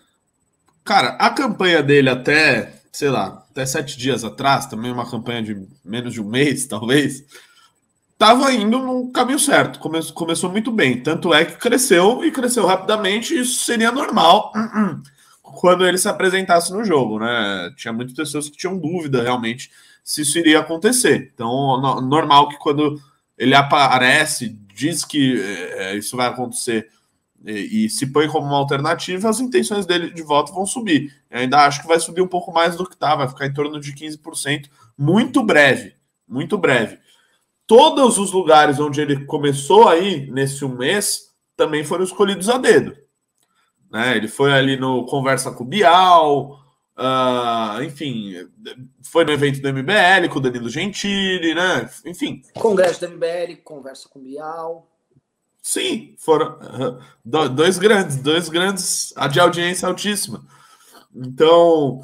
Cara, a campanha dele até, sei lá, até sete dias atrás, também uma campanha de menos de um mês, talvez, estava indo no caminho certo. Come- começou muito bem. Tanto é que cresceu e cresceu rapidamente. Isso seria normal quando ele se apresentasse no jogo, né? Tinha muitas pessoas que tinham dúvida realmente se isso iria acontecer. Então, no- normal que quando ele aparece, diz que é, isso vai acontecer e, e se põe como uma alternativa, as intenções dele de voto vão subir. Eu ainda acho que vai subir um pouco mais do que tá, vai ficar em torno de 15%, muito breve, muito breve. Todos os lugares onde ele começou aí nesse um mês também foram escolhidos a dedo. Né? Ele foi ali no Conversa com o Bial, ah, enfim, foi no evento do MBL com o Danilo Gentili, né? Enfim, Congresso do MBL, conversa com o Bial. Sim, foram do- dois grandes, dois grandes a de audiência altíssima. Então,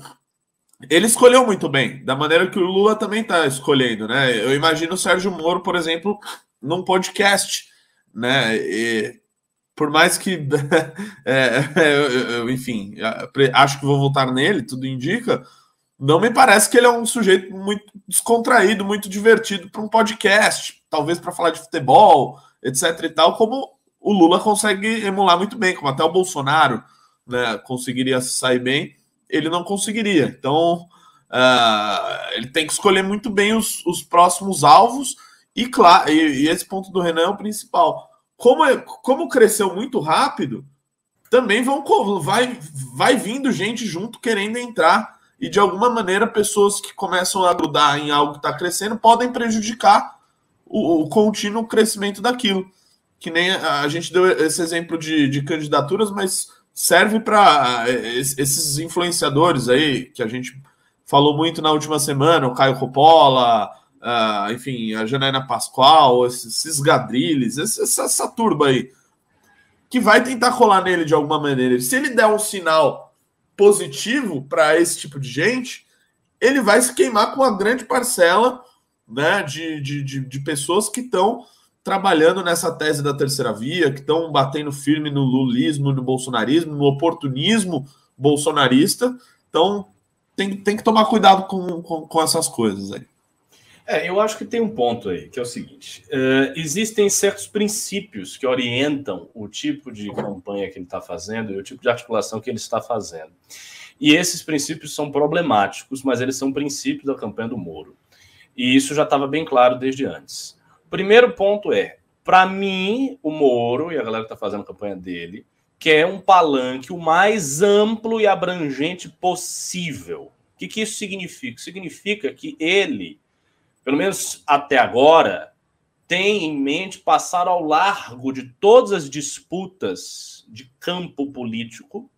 ele escolheu muito bem, da maneira que o Lula também está escolhendo, né? Eu imagino o Sérgio Moro, por exemplo, num podcast, né? E por mais que, é, eu- eu- enfim, acho que vou votar nele, tudo indica, não me parece que ele é um sujeito muito descontraído, muito divertido para um podcast, talvez para falar de futebol, etc e tal, como o Lula consegue emular muito bem, como até o Bolsonaro né, conseguiria sair bem, ele não conseguiria. Então, ah, ele tem que escolher muito bem os, os próximos alvos e, claro, e, e esse ponto do Renan é o principal. Como, é- como cresceu muito rápido, também vão vai, vai vindo gente junto querendo entrar e de alguma maneira pessoas que começam a grudar em algo que está crescendo podem prejudicar o, o contínuo crescimento daquilo. Que nem a, a gente deu esse exemplo de, de candidaturas, mas serve para esses influenciadores aí que a gente falou muito na última semana, o Caio Coppola, uh, enfim, a Janaina Pascoal, esses, gadrilles, essa, essa turba aí, que vai tentar colar nele de alguma maneira. Se ele der um sinal positivo para esse tipo de gente, ele vai se queimar com uma grande parcela né, de, de, de, de pessoas que estão trabalhando nessa tese da terceira via, que estão batendo firme no lulismo, no bolsonarismo, no oportunismo bolsonarista. Então, tem, tem que tomar cuidado com, com, com essas coisas aí. É, eu acho que tem um ponto aí, que é o seguinte: uh, existem certos princípios que orientam o tipo de campanha que ele está fazendo e o tipo de articulação que ele está fazendo. E esses princípios são problemáticos, mas eles são princípios da campanha do Moro. E isso já estava bem claro desde antes. Primeiro ponto é, para mim, o Moro e a galera que está fazendo a campanha dele quer um palanque o mais amplo e abrangente possível. O que, que isso significa? Significa que ele, pelo menos até agora, tem em mente passar ao largo de todas as disputas de campo político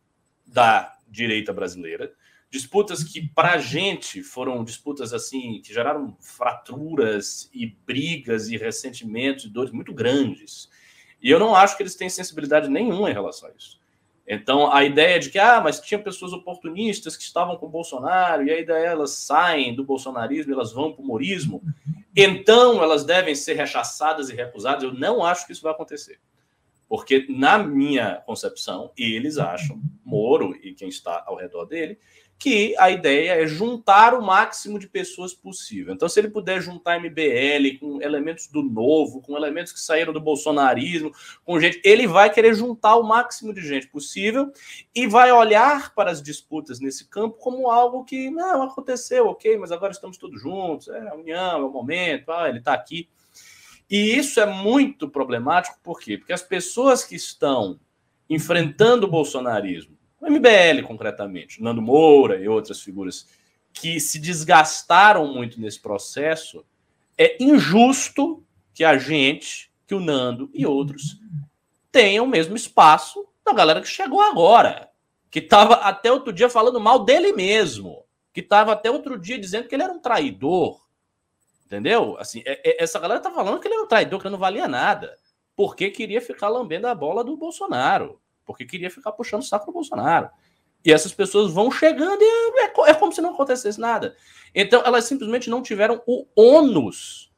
da direita brasileira, disputas que para a gente foram disputas assim que geraram fraturas e brigas e ressentimentos e dores muito grandes. E eu não acho que eles têm sensibilidade nenhuma em relação a isso. Então, a ideia de que, ah, mas tinha pessoas oportunistas que estavam com o Bolsonaro, e aí daí elas saem do bolsonarismo, elas vão para o humorismo, então elas devem ser rechaçadas e recusadas. Eu não acho que isso vai acontecer. Porque, na minha concepção, eles acham, Moro e quem está ao redor dele, que a ideia é juntar o máximo de pessoas possível. Então, se ele puder juntar MBL com elementos do novo, com elementos que saíram do bolsonarismo, com gente, ele vai querer juntar o máximo de gente possível e vai olhar para as disputas nesse campo como algo que não aconteceu, ok, mas agora estamos todos juntos, é a união, é o momento, ah, ele está aqui. E isso é muito problemático, por quê? Porque as pessoas que estão enfrentando o bolsonarismo, o MBL concretamente, Nando Moura e outras figuras que se desgastaram muito nesse processo, é injusto que a gente, que o Nando e outros tenham o mesmo espaço da galera que chegou agora, que estava até outro dia falando mal dele mesmo, que estava até outro dia dizendo que ele era um traidor, Entendeu? Assim, é, é, essa galera tá falando que ele era um traidor, que não valia nada. Porque queria ficar lambendo a bola do Bolsonaro. Porque queria ficar puxando o saco do Bolsonaro. E essas pessoas vão chegando e é, é como se não acontecesse nada. Então, elas simplesmente não tiveram o ônus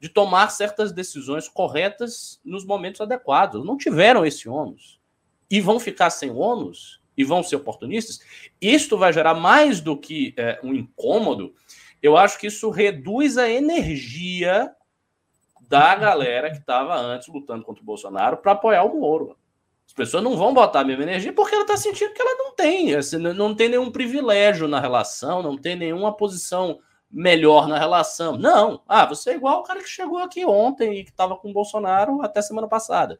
de tomar certas decisões corretas nos momentos adequados. Não tiveram esse ônus. E vão ficar sem ônus e vão ser oportunistas. Isto vai gerar mais do que é, um incômodo eu acho que isso reduz a energia da galera que estava antes lutando contra o Bolsonaro para apoiar o Moro. As pessoas não vão botar a mesma energia porque ela está sentindo que ela não tem, assim, não tem nenhum privilégio na relação, não tem nenhuma posição melhor na relação. Não. Ah, você é igual o cara que chegou aqui ontem e que estava com o Bolsonaro até semana passada.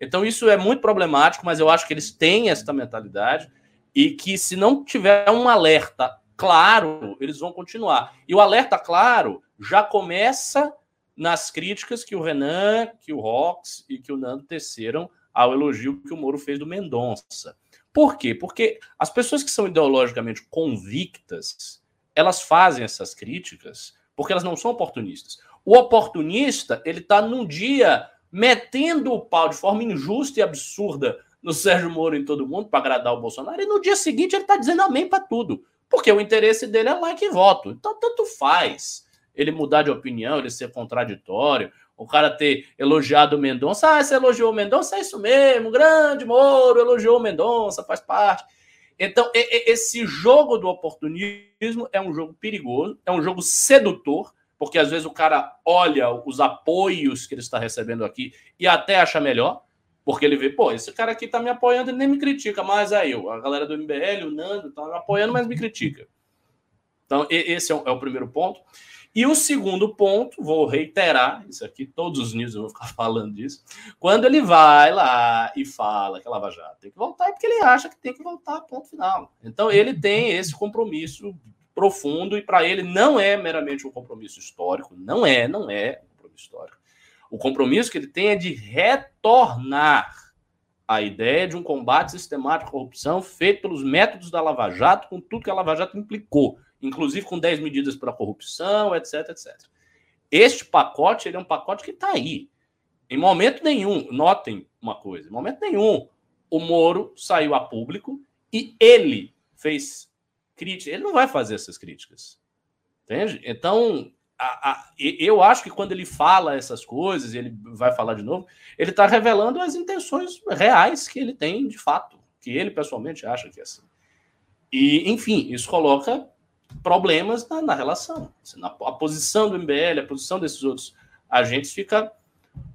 Então isso é muito problemático, mas eu acho que eles têm essa mentalidade e que se não tiver um alerta claro, eles vão continuar. E o alerta claro já começa nas críticas que o Renan, que o Rox e que o Nando teceram ao elogio que o Moro fez do Mendonça. Por quê? Porque as pessoas que são ideologicamente convictas, elas fazem essas críticas porque elas não são oportunistas. O oportunista, ele está num dia metendo o pau de forma injusta e absurda no Sérgio Moro em todo mundo para agradar o Bolsonaro, e no dia seguinte ele está dizendo amém para tudo. Porque o interesse dele é like e voto. Então, tanto faz ele mudar de opinião, ele ser contraditório, o cara ter elogiado o Mendonça. Ah, você elogiou o Mendonça? É isso mesmo, grande Moro, elogiou o Mendonça, faz parte. Então, esse jogo do oportunismo é um jogo perigoso, é um jogo sedutor, porque às vezes o cara olha os apoios que ele está recebendo aqui e até acha melhor. Porque ele vê, pô, esse cara aqui tá me apoiando e nem me critica mais aí. Eu, a galera do MBL, o Nando, tá me apoiando, mas me critica. Então, esse é é o, primeiro ponto. E o segundo ponto, vou reiterar, isso aqui, todos os news eu vou ficar falando disso. Quando ele vai lá e fala que a Lava Jato tem que voltar, é porque ele acha que tem que voltar, ponto final. Então, ele tem esse compromisso profundo, e para ele não é meramente um compromisso histórico, não é, não é um compromisso histórico o compromisso que ele tem é de retornar a ideia de um combate sistemático à corrupção feito pelos métodos da Lava Jato, com tudo que a Lava Jato implicou, inclusive com 10 medidas para corrupção, etc, etc. Este pacote ele é um pacote que está aí. Em momento nenhum, notem uma coisa, em momento nenhum, o Moro saiu a público e ele fez crítica. Ele não vai fazer essas críticas. Entende? Então, a, a, eu acho que quando ele fala essas coisas, ele vai falar de novo, ele está revelando as intenções reais que ele tem de fato, que ele pessoalmente acha que é assim. E, enfim, isso coloca problemas na, na relação. Na, a posição do MBL, a posição desses outros agentes fica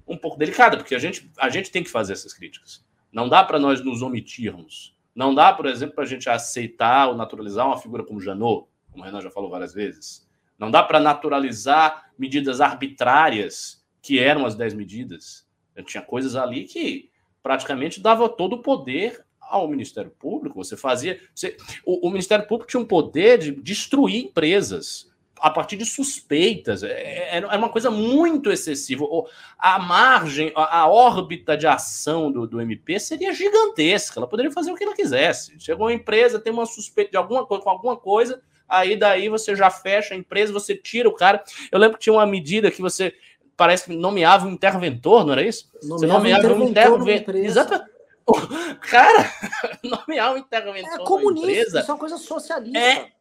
um pouco delicada, porque a gente, a gente tem que fazer essas críticas. Não dá para nós nos omitirmos. Não dá, por exemplo, para a gente aceitar ou naturalizar uma figura como Janot, como o Renan já falou várias vezes. Não dá para naturalizar medidas arbitrárias, que eram as 10 medidas. Tinha coisas ali que praticamente dava todo o poder ao Ministério Público. Você fazia. Você, o, o Ministério Público tinha um poder de destruir empresas a partir de suspeitas. Era é, é, é uma coisa muito excessiva. A margem, a, órbita de ação do, do MP seria gigantesca. Ela poderia fazer o que ela quisesse. Chegou uma empresa, tem uma suspeita de alguma coisa com alguma coisa, aí daí você já fecha a empresa, você tira o cara. Eu lembro que tinha uma medida que você parece que nomeava um interventor, não era isso? Nomeava você nomeava um interventor. Exato. Cara, nomear um interventor. É comunista, isso é uma coisa socialista. É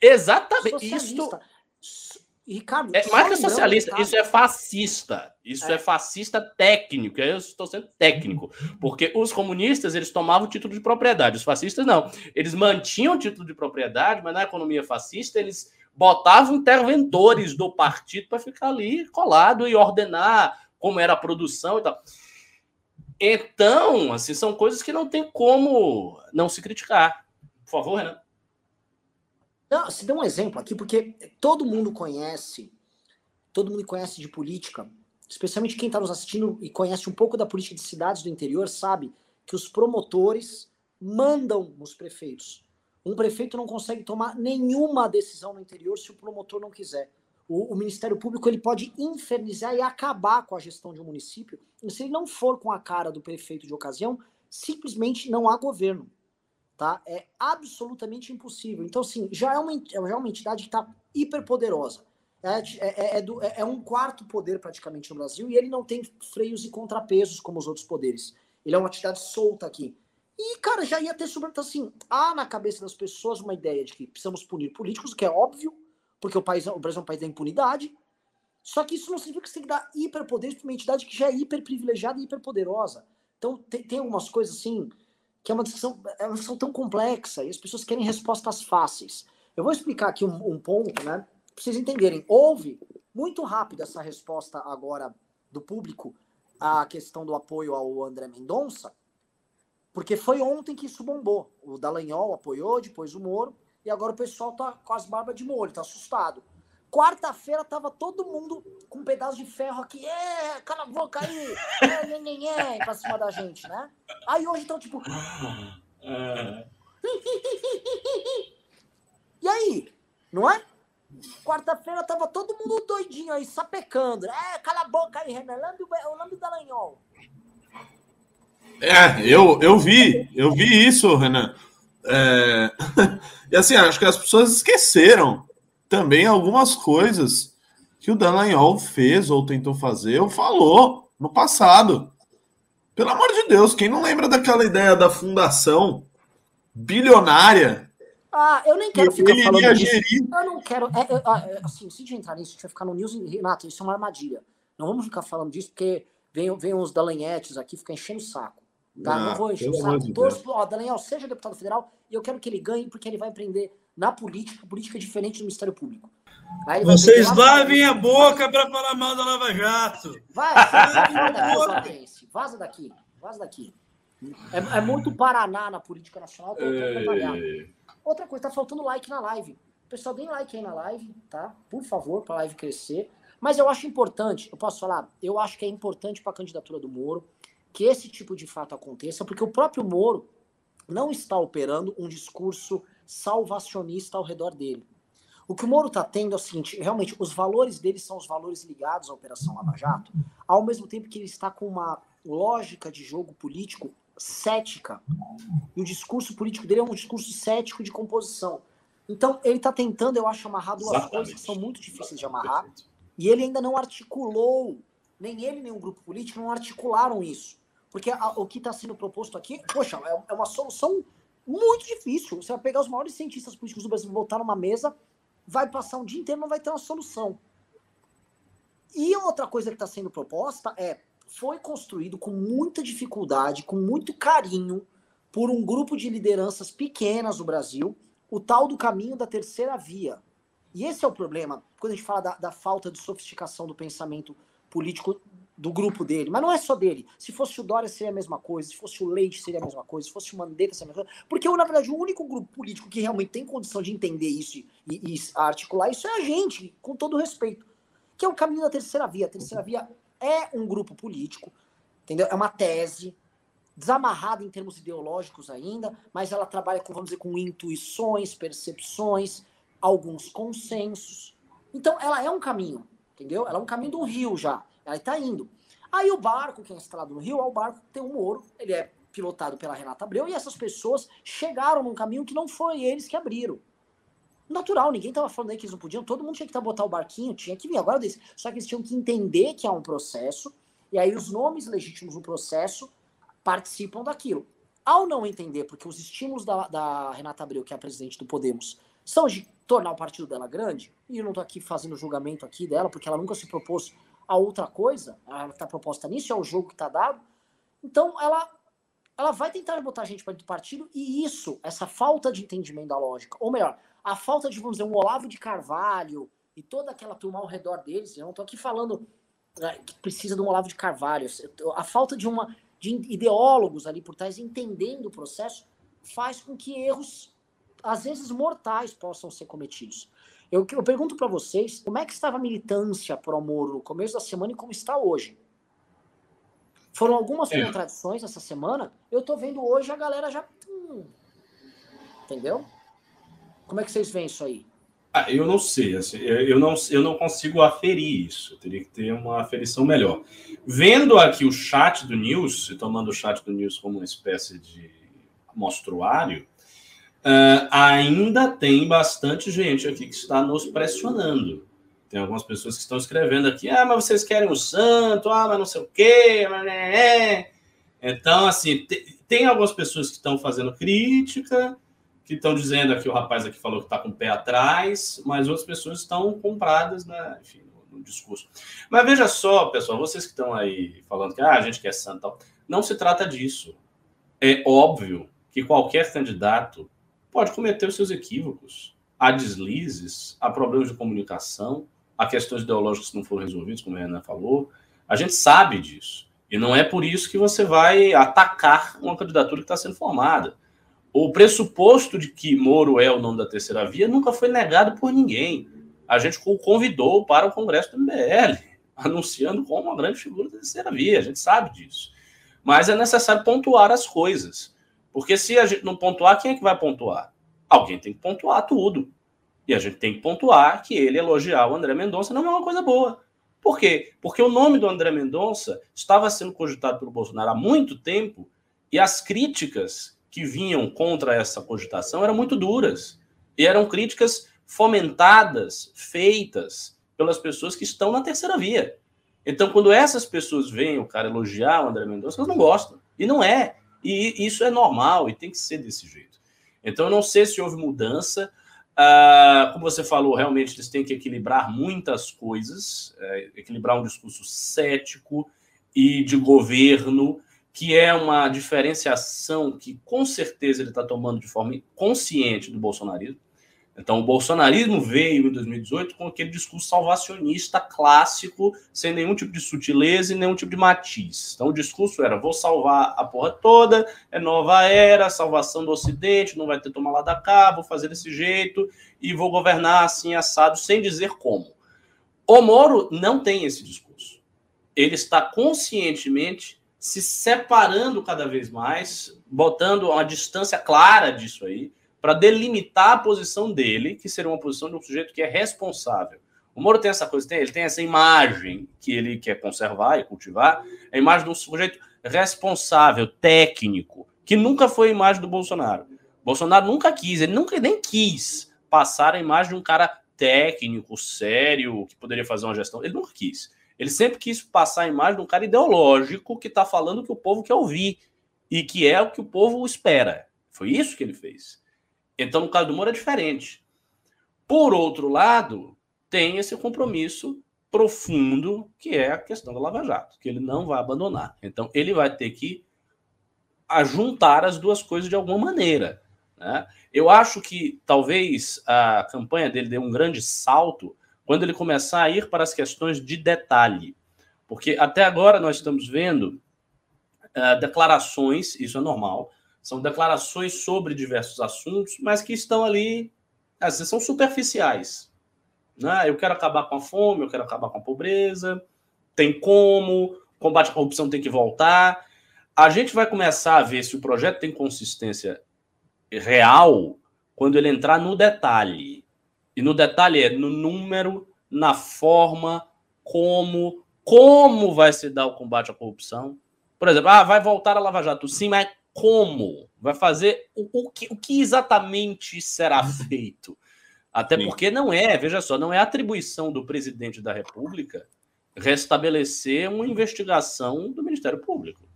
exatamente. Socialista. Isso Ricardo, é mais que socialista, isso é fascista. Isso é, é fascista técnico. Eu estou sendo técnico, porque os comunistas eles tomavam título de propriedade, os fascistas não. Eles mantinham o título de propriedade, mas na economia fascista eles botavam interventores do partido para ficar ali colado e ordenar como era a produção e tal. Então, assim, são coisas que não tem como não se criticar. Por favor, Renan. Não, se dê um exemplo aqui, porque todo mundo conhece, todo mundo conhece de política, especialmente quem está nos assistindo e conhece um pouco da política de cidades do interior, sabe que os promotores mandam os prefeitos. Um prefeito não consegue tomar nenhuma decisão no interior se o promotor não quiser. O, o, Ministério Público ele pode infernizar e acabar com a gestão de um município. E se ele não for com a cara do prefeito de ocasião, simplesmente não há governo tá? É absolutamente impossível. Então, assim, já é uma, já é uma entidade que está hiperpoderosa. É, é, é, do, é, é, um quarto poder praticamente no Brasil e ele não tem freios e contrapesos como os outros poderes. Ele é uma entidade solta aqui. E, cara, já ia ter sobre. Então, assim, há na cabeça das pessoas uma ideia de que precisamos punir políticos, o que é óbvio, porque o, país, o Brasil é um país da impunidade. Só que isso não significa que você tem que dar hiperpoderes para uma entidade que já é hiperprivilegiada e hiperpoderosa. Então, tem, tem algumas coisas assim que é uma discussão, é uma discussão tão complexa e as pessoas querem respostas fáceis. Eu vou explicar aqui um, um ponto, né? Para vocês entenderem. Houve muito rápido essa resposta agora do público à questão do apoio ao André Mendonça, porque foi ontem que isso bombou. O Dallagnol apoiou, depois o Moro, e agora o pessoal tá com as barbas de molho, tá assustado. Quarta-feira tava todo mundo com um pedaço de ferro aqui. É, cala a boca aí. É, nem, nem, é, pra cima da gente, né? Aí hoje estão tipo. É. e aí? Não é? Quarta-feira tava todo mundo doidinho aí, sapecando. É, cala a boca aí, Renan. Lambe o lambe Dallagnol. É, eu, eu vi, eu vi isso, Renan. É... E assim, acho que as pessoas esqueceram também algumas coisas que o Dallagnol fez ou tentou fazer ou falou no passado. Pelo amor de Deus, quem não lembra daquela ideia da fundação bilionária? Ah, eu nem quero ficar falando disso. Gerir... Eu não quero. É, é, é, assim, se a gente entrar nisso, a gente vai ficar no news. Renato, isso é uma armadilha. Não vamos ficar falando disso, porque vem, vem uns Dallagnets aqui, fica enchendo o saco. Tá? Não, não vou encher o saco. Torço, ó, Dallagnol, seja deputado federal, e eu quero que ele ganhe, porque ele vai empreender na política, política é diferente do Ministério Público. Vocês lavem a boca para falar mal da Lava Jato. Vai, vaza, vaza daqui, vaza daqui. É, é, muito Paraná na política nacional. Outra coisa, tá faltando like na live. Pessoal, deem like aí na live, tá? Por favor, para a live crescer. Mas eu acho importante, eu posso falar, eu acho que é importante para a candidatura do Moro que esse tipo de fato aconteça, porque o próprio Moro não está operando um discurso salvacionista ao redor dele. O que o Moro está tendo é o seguinte: realmente, os valores dele são os valores ligados à Operação Lava Jato, ao mesmo tempo que ele está com uma lógica de jogo político cética. E o discurso político dele é um discurso cético de composição. Então, ele está tentando, eu acho, amarrar duas Exatamente. coisas que são muito difíceis de amarrar. Perfeito. E ele ainda não articulou, nem ele, nem o grupo político não articularam isso. Porque a- o que está sendo proposto aqui, poxa, é, é uma solução muito difícil. Você vai pegar os maiores cientistas políticos do Brasil, botar numa mesa, vai passar um dia inteiro, não vai ter uma solução. E outra coisa que está sendo proposta é, foi construído com muita dificuldade, com muito carinho, por um grupo de lideranças pequenas do Brasil, o tal do caminho da terceira via. E esse é o problema, quando a gente fala da, da falta de sofisticação do pensamento político do grupo dele. Mas não é só dele. Se fosse o Dória, seria a mesma coisa. Se fosse o Leite, seria a mesma coisa. Se fosse o Mandetta, seria a mesma coisa. Porque, na verdade, o único grupo político que realmente tem condição de entender isso e, e articular isso é a gente, com todo respeito. Que é o caminho da terceira via. A terceira via é um grupo político, entendeu? É uma tese desamarrada em termos ideológicos ainda, mas ela trabalha com, vamos dizer, com intuições, percepções, alguns consensos. Então, ela é um caminho, entendeu? Ela é um caminho do rio já. Ela está indo. Aí o barco que é instalado no rio é o barco que tem um Moro, ele é pilotado pela Renata Abreu, e essas pessoas chegaram num caminho que não foi eles que abriram. Natural, ninguém estava falando aí que eles não podiam, todo mundo tinha que botar o barquinho, tinha que vir. Agora desse. Só que eles tinham que entender que há um processo, e aí os nomes legítimos no processo participam daquilo. Ao não entender, porque os estímulos da, da Renata Abreu, que é a presidente do Podemos, são de tornar o partido dela grande, e eu não estou aqui fazendo julgamento aqui dela, porque ela nunca se propôs a outra coisa, ela está proposta nisso, é o jogo que está dado. Então, ela, ela vai tentar botar a gente para dentro do partido, e isso, essa falta de entendimento da lógica, ou melhor, a falta de, vamos dizer, um Olavo de Carvalho e toda aquela turma ao redor deles, eu não estou aqui falando né, que precisa de um Olavo de Carvalho, a falta de uma de ideólogos ali por trás entendendo o processo faz com que erros às vezes mortais possam ser cometidos. Eu, eu pergunto para vocês, como é que estava a militância pro Moro no começo da semana e como está hoje? Foram algumas É. contradições essa semana. Eu tô vendo hoje a galera já. hum, entendeu? Como é que vocês veem isso aí? Ah, eu não sei, assim, eu não, eu não consigo aferir isso. Eu teria que ter uma aferição melhor. Vendo aqui o chat do News, tomando o chat do News como uma espécie de mostruário, ah, ainda tem bastante gente aqui que está nos pressionando. Tem algumas pessoas que estão escrevendo aqui, ah, mas vocês querem o santo, ah, mas não sei o quê, né, é. Então, assim, te- tem algumas pessoas que estão fazendo crítica, que estão dizendo aqui, o rapaz aqui falou que está com o pé atrás, mas outras pessoas estão compradas né, enfim, no, no discurso. Mas veja só, pessoal, vocês que estão aí falando que ah, a gente quer santo, não se trata disso. É óbvio que qualquer candidato pode cometer os seus equívocos. Há deslizes, há problemas de comunicação, há questões ideológicas que não foram resolvidas, como a Ana falou. A gente sabe disso. E não é por isso que você vai atacar uma candidatura que está sendo formada o pressuposto de que Moro é o nome da terceira via nunca foi negado por ninguém. A gente o convidou para o Congresso do MBL, anunciando como uma grande figura da terceira via, a gente sabe disso. Mas é necessário pontuar as coisas. Porque se a gente não pontuar, quem é que vai pontuar? Alguém tem que pontuar tudo. E a gente tem que pontuar que ele elogiar o André Mendonça não é uma coisa boa. Por quê? Porque o nome do André Mendonça estava sendo cogitado pelo Bolsonaro há muito tempo e as críticas que vinham contra essa cogitação eram muito duras. E eram críticas fomentadas, feitas pelas pessoas que estão na terceira via. Então, quando essas pessoas veem o cara elogiar o André Mendonça, elas não gostam. E não é. E isso é normal e tem que ser desse jeito. Então, eu não sei se houve mudança. Ah, como você falou, realmente eles têm que equilibrar muitas coisas, é, equilibrar um discurso cético e de governo, que é uma diferenciação que com certeza ele está tomando de forma consciente do bolsonarismo. Então, o bolsonarismo veio em 2018 com aquele discurso salvacionista clássico, sem nenhum tipo de sutileza e nenhum tipo de matiz. Então, o discurso era: vou salvar a porra toda, é nova era, salvação do Ocidente, não vai ter tomar da cá, vou fazer desse jeito e vou governar assim, assado, sem dizer como. O Moro não tem esse discurso. Ele está conscientemente se separando cada vez mais, botando uma distância clara disso aí, para delimitar a posição dele, que seria uma posição de um sujeito que é responsável. O Moro tem essa coisa, ele tem essa imagem que ele quer conservar e cultivar, a imagem de um sujeito responsável, técnico, que nunca foi a imagem do Bolsonaro. Bolsonaro nunca quis, ele nunca nem quis passar a imagem de um cara técnico, sério, que poderia fazer uma gestão. Ele nunca quis. Ele sempre quis passar a imagem de um cara ideológico que está falando o que o povo quer ouvir e que é o que o povo espera. Foi isso que ele fez. Então, no caso do Moro, é diferente. Por outro lado, tem esse compromisso profundo que é a questão da Lava Jato, que ele não vai abandonar. Então, ele vai ter que ajuntar as duas coisas de alguma maneira. Né? Eu acho que talvez a campanha dele dê um grande salto quando ele começar a ir para as questões de detalhe. Porque até agora nós estamos vendo uh, declarações, isso é normal, são declarações sobre diversos assuntos, mas que estão ali, às vezes são superficiais. Né? Eu quero acabar com a fome, eu quero acabar com a pobreza, tem como, combate à corrupção tem que voltar. A gente vai começar a ver se o projeto tem consistência real quando ele entrar no detalhe. E no detalhe é no número, na forma, como, como vai se dar o combate à corrupção. Por exemplo, ah, vai voltar a Lava Jato. Sim, mas como? Vai fazer o, o, que, o que exatamente será feito? Até Sim. porque não é, veja só, não é atribuição do presidente da República restabelecer uma investigação do Ministério Público.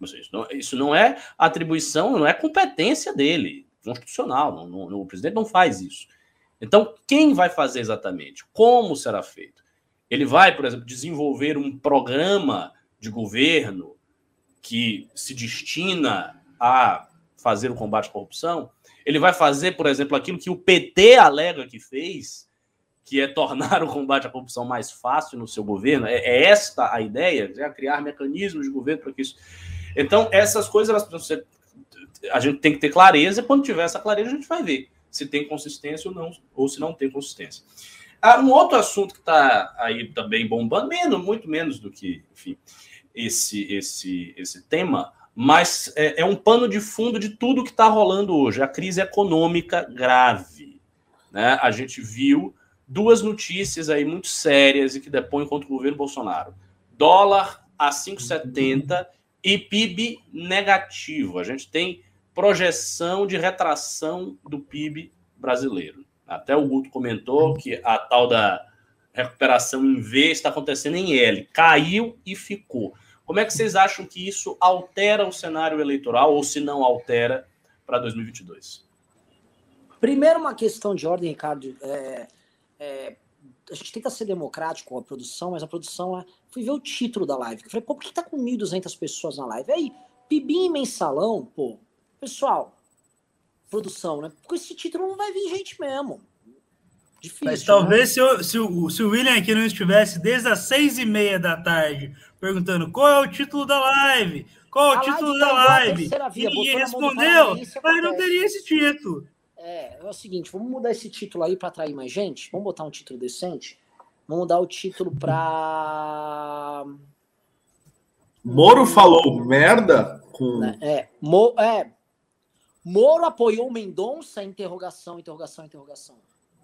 Isso não, isso não é atribuição, não é competência dele, constitucional. Não, não, o presidente não faz isso. Então, quem vai fazer exatamente? Como será feito? Ele vai, por exemplo, desenvolver um programa de governo que se destina a fazer o combate à corrupção? Ele vai fazer, por exemplo, aquilo que o PT alega que fez, que é tornar o combate à corrupção mais fácil no seu governo? É, é esta a ideia? É criar mecanismos de governo para que isso. Então, essas coisas elas precisam ser. A gente tem que ter clareza, e quando tiver essa clareza, a gente vai ver se tem consistência ou não, ou se não tem consistência. Há um outro assunto que está aí também bombando, menos, muito menos do que, enfim, esse, esse, esse tema, mas é, é um pano de fundo de tudo que está rolando hoje, a crise econômica grave. Né? A gente viu duas notícias aí muito sérias e que depõem contra o governo Bolsonaro. Dólar a 5,70 e PIB negativo. A gente tem projeção de retração do PIB brasileiro. Até o Guto comentou que a tal da recuperação em V está acontecendo em L. Caiu e ficou. Como é que vocês acham que isso altera o cenário eleitoral, ou se não altera, para 2022? Primeiro, uma questão de ordem, Ricardo. É, é, a gente tenta ser democrático com a produção, mas a produção é. Fui ver o título da live. falei, pô, por que tá com 1.200 pessoas na live? Aí, Pibim mensalão, pô, pessoal, produção, né? Com esse título não vai vir gente mesmo. Difícil. Mas talvez né? se, o, se, o, se o William aqui não estivesse desde as seis e meia da tarde perguntando qual é o título da live, qual é o a título da live, via, e ninguém respondeu, mas não teria esse título. É, é o seguinte, vamos mudar esse título aí para atrair mais gente? Vamos botar um título decente? Vamos mudar o título para... Moro falou merda com... É, Mo, é, Moro apoiou Mendonça? Interrogação, interrogação, interrogação.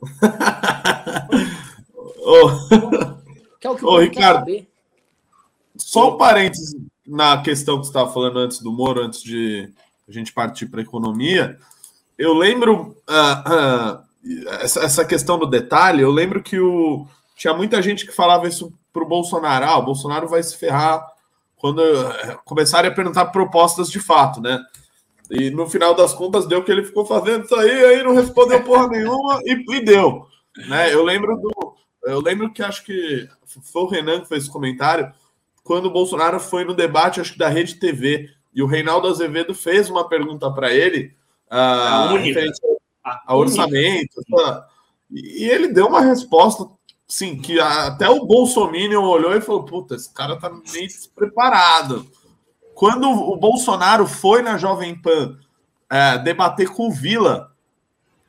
que é o que Ô, Ricardo, saber. Só um parênteses na questão que você estava falando antes do Moro, antes de a gente partir para a economia. Eu lembro uh, uh, essa, essa, questão do detalhe. Eu lembro que o, tinha muita gente que falava isso para o Bolsonaro. Ah, o Bolsonaro vai se ferrar quando uh, começarem a perguntar propostas de fato, né? E no final das contas deu que ele ficou fazendo isso aí, aí não respondeu porra nenhuma e, e deu. Né? Eu lembro do. Eu lembro que acho que foi o Renan que fez esse comentário quando o Bolsonaro foi no debate, acho que da Rede TV, e o Reinaldo Azevedo fez uma pergunta para ele a, a orçamento. E ele deu uma resposta, sim, que até o Bolsonaro olhou e falou: Puta, esse cara tá meio despreparado. Quando o Bolsonaro foi na Jovem Pan é, debater com o Vila,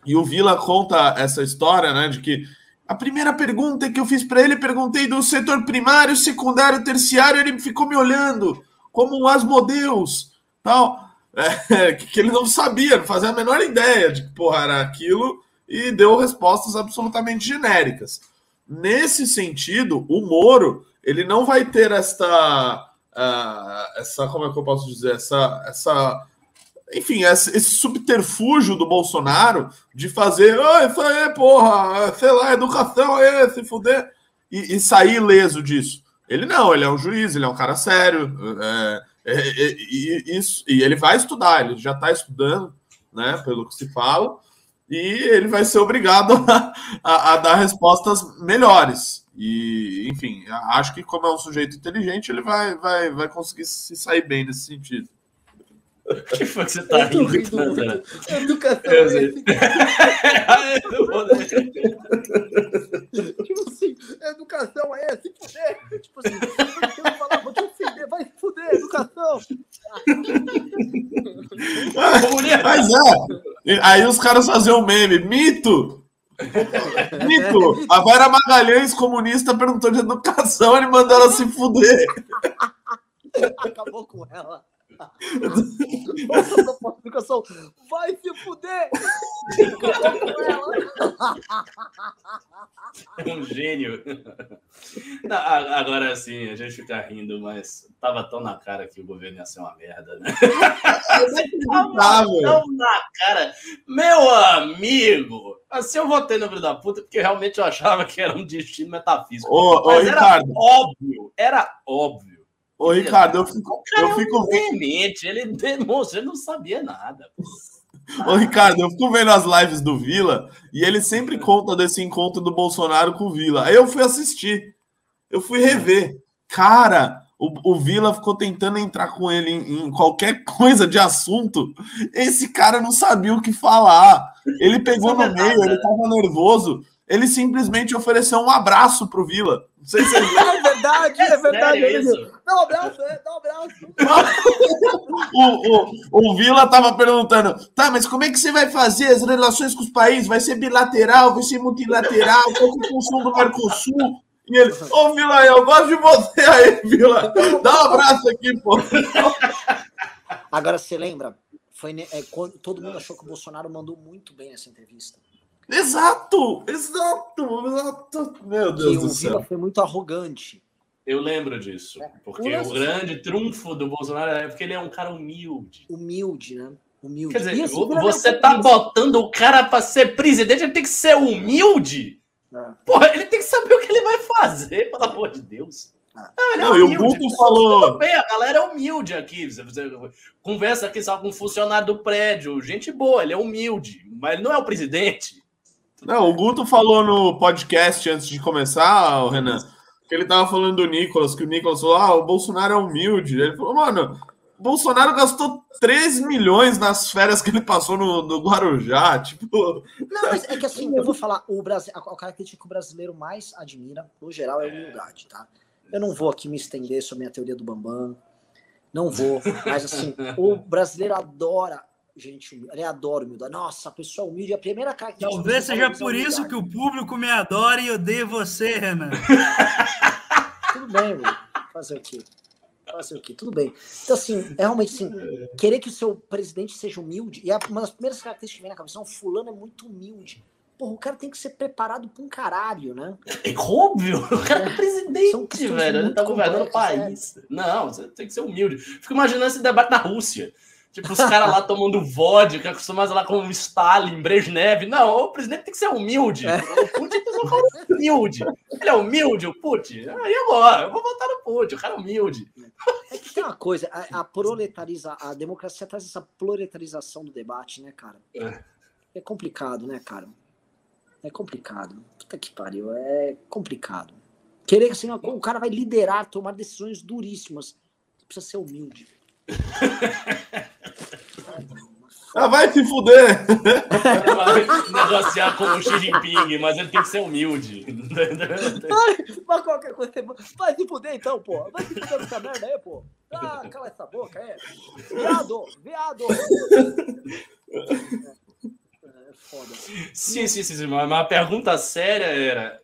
e o Vila conta essa história, né, de que a primeira pergunta que eu fiz para ele, perguntei do setor primário, secundário, terciário, ele ficou me olhando como um asmodeus, tal é, que ele não sabia, não fazia a menor ideia de que porra era aquilo e deu respostas absolutamente genéricas. Nesse sentido, o Moro ele não vai ter esta, uh, essa como é que eu posso dizer essa, essa enfim, esse subterfúgio do Bolsonaro de fazer, oh, isso aí, porra, sei lá, educação aí, se fuder, e, e, sair ileso disso. Ele não, ele é um juiz, ele é um cara sério, é, é, é, e, isso, e ele vai estudar, ele já está estudando, né, pelo que se fala, e ele vai ser obrigado a, a, a dar respostas melhores. E, enfim, acho que como é um sujeito inteligente, ele vai, vai, vai conseguir se sair bem nesse sentido. O que foi que você tá rindo, rindo Educação. É tipo assim, educação é se fuder. Tipo assim, eu falar, vou te ofender, vai fuder, educação. Mas é, aí os caras faziam um meme, mito. Mito, a Vera Magalhães, comunista, perguntou de educação, ele mandou ela se fuder. Acabou com ela. Vai se fuder! um gênio. Não, agora sim, a gente fica rindo, mas tava tão na cara que o governo ia ser uma merda, né? tava tão na cara. Meu amigo! Assim eu votei no filho da puta porque realmente eu achava que era um destino metafísico. Ô, mas ô, era Ricardo. óbvio, era óbvio. Ô, Ricardo, eu fico, cara eu fico é um demente, ele demonstrou, ele não sabia nada. Ô, Ricardo, eu fico vendo as lives do Vila e ele sempre conta desse encontro do Bolsonaro com o Vila. Aí eu fui assistir, eu fui rever. Cara, o, o Vila ficou tentando entrar com ele em, em, qualquer coisa de assunto. Esse cara não sabia o que falar. Ele pegou no meio, ele tava nervoso. Ele simplesmente ofereceu um abraço pro Vila. Não sei se é verdade, é verdade. É dá um abraço, é, dá um abraço. o, o, o Vila tava perguntando, tá, mas como é que você vai fazer as relações com os países? Vai ser bilateral, vai ser multilateral, qual é a função do Mercosul? E ele, ô oh, Vila, eu gosto de você aí, Vila. Dá um abraço aqui, pô. Agora, você lembra? Foi, é, quando, todo mundo achou que o Bolsonaro mandou muito bem nessa entrevista. Exato! Exato! Exato! Meu Deus que do o céu. Vila foi muito arrogante. Eu lembro disso. Porque Nossa. o grande trunfo do Bolsonaro é porque ele é um cara humilde. Humilde, né? Humilde. Quer dizer, assim, você tá botando o cara pra ser presidente, ele tem que ser humilde? É. Porra, ele tem que saber o que ele vai fazer, pelo amor de Deus. Ah. Não, é e o. Guto falou- Tudo bem, a galera é humilde aqui. Você, você conversa aqui só com um funcionário do prédio. Gente boa, ele é humilde, mas ele não é o presidente. Não, o Guto falou no podcast antes de começar, o Renan, que ele tava falando do Nicolas, que o Nicolas falou: ah, o Bolsonaro é humilde. Ele falou, mano, o Bolsonaro gastou 3 milhões nas férias que ele passou no, no Guarujá. Tipo, Não, mas é que assim, eu vou falar, o Brasil, a, a característica que o brasileiro mais admira, no geral, é a humildade, tá? Eu não vou aqui me estender sobre a minha teoria do Bambam, não vou, mas assim, o brasileiro adora gente humilde, ele adora humildade. Nossa, a pessoa humilde, é a primeira característica... Talvez eu seja por é isso humildade. que o público me adora e odeia você, Renan. Tudo bem, velho. Fazer o quê? Fazer o quê? Tudo bem. Então, assim, é realmente assim, querer que o seu presidente seja humilde, e é uma das primeiras características que vem na cabeça, não, fulano é muito humilde. Porra, o cara tem que ser preparado pra um caralho, né? É óbvio, o cara é presidente, São questões velho. Ele tá governando o complexas, país. Não, você tem que ser humilde. Fico imaginando esse debate na Rússia. Tipo, os caras lá tomando vodka, acostumados lá com Stalin, Brezhnev. Não, o presidente tem que ser humilde. É. O Putin tem que ser um cara humilde. Ele é humilde, o Putin? Aí agora, eu vou votar no Putin, o cara é humilde. É que tem uma coisa, a, a proletariza, a democracia traz essa proletarização do debate, né, cara? É. É complicado, né, cara? É complicado. Puta que pariu, é complicado. Querer assim, ó, o cara vai liderar, tomar decisões duríssimas. Precisa ser humilde. ah, vai se fuder! Negociar com o Xi Jinping, mas ele tem que ser humilde. Mas qualquer coisa. Vai se fuder então, pô. Vai se fuder essa merda aí, pô. Ah, cala essa boca, é. Viado, viado. É foda. Sim, sim, sim, sim. Mas a pergunta séria era: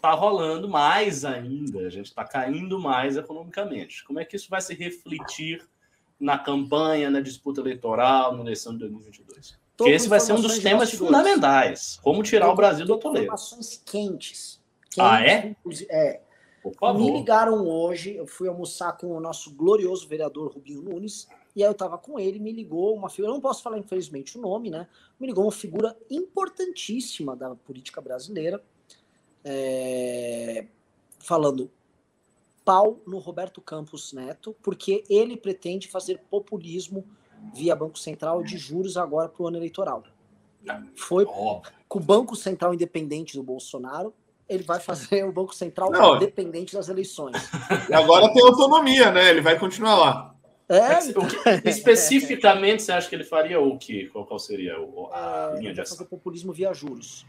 tá rolando mais ainda, a gente está caindo mais economicamente. Como é que isso vai se refletir na campanha, na disputa eleitoral, na eleição de 2022? Tô Porque esse vai ser um dos temas fundamentais. Como tirar o Brasil do Tô atoleiro. Informações quentes. Ah, é? É. Me ligaram hoje, eu fui almoçar com o nosso glorioso vereador Rubinho Nunes, e aí eu tava com ele, me ligou uma figura, eu não posso falar infelizmente o nome, né? Me ligou uma figura importantíssima da política brasileira, é, falando pau no Roberto Campos Neto, porque ele pretende fazer populismo via Banco Central de juros agora para o ano eleitoral. Foi com o Banco Central independente do Bolsonaro, ele vai fazer o Banco Central Não, independente das eleições. E agora tem autonomia, né? Ele vai continuar lá. É, então... especificamente, você acha que ele faria o quê? Qual, qual seria a é, linha de ação? fazer populismo via juros.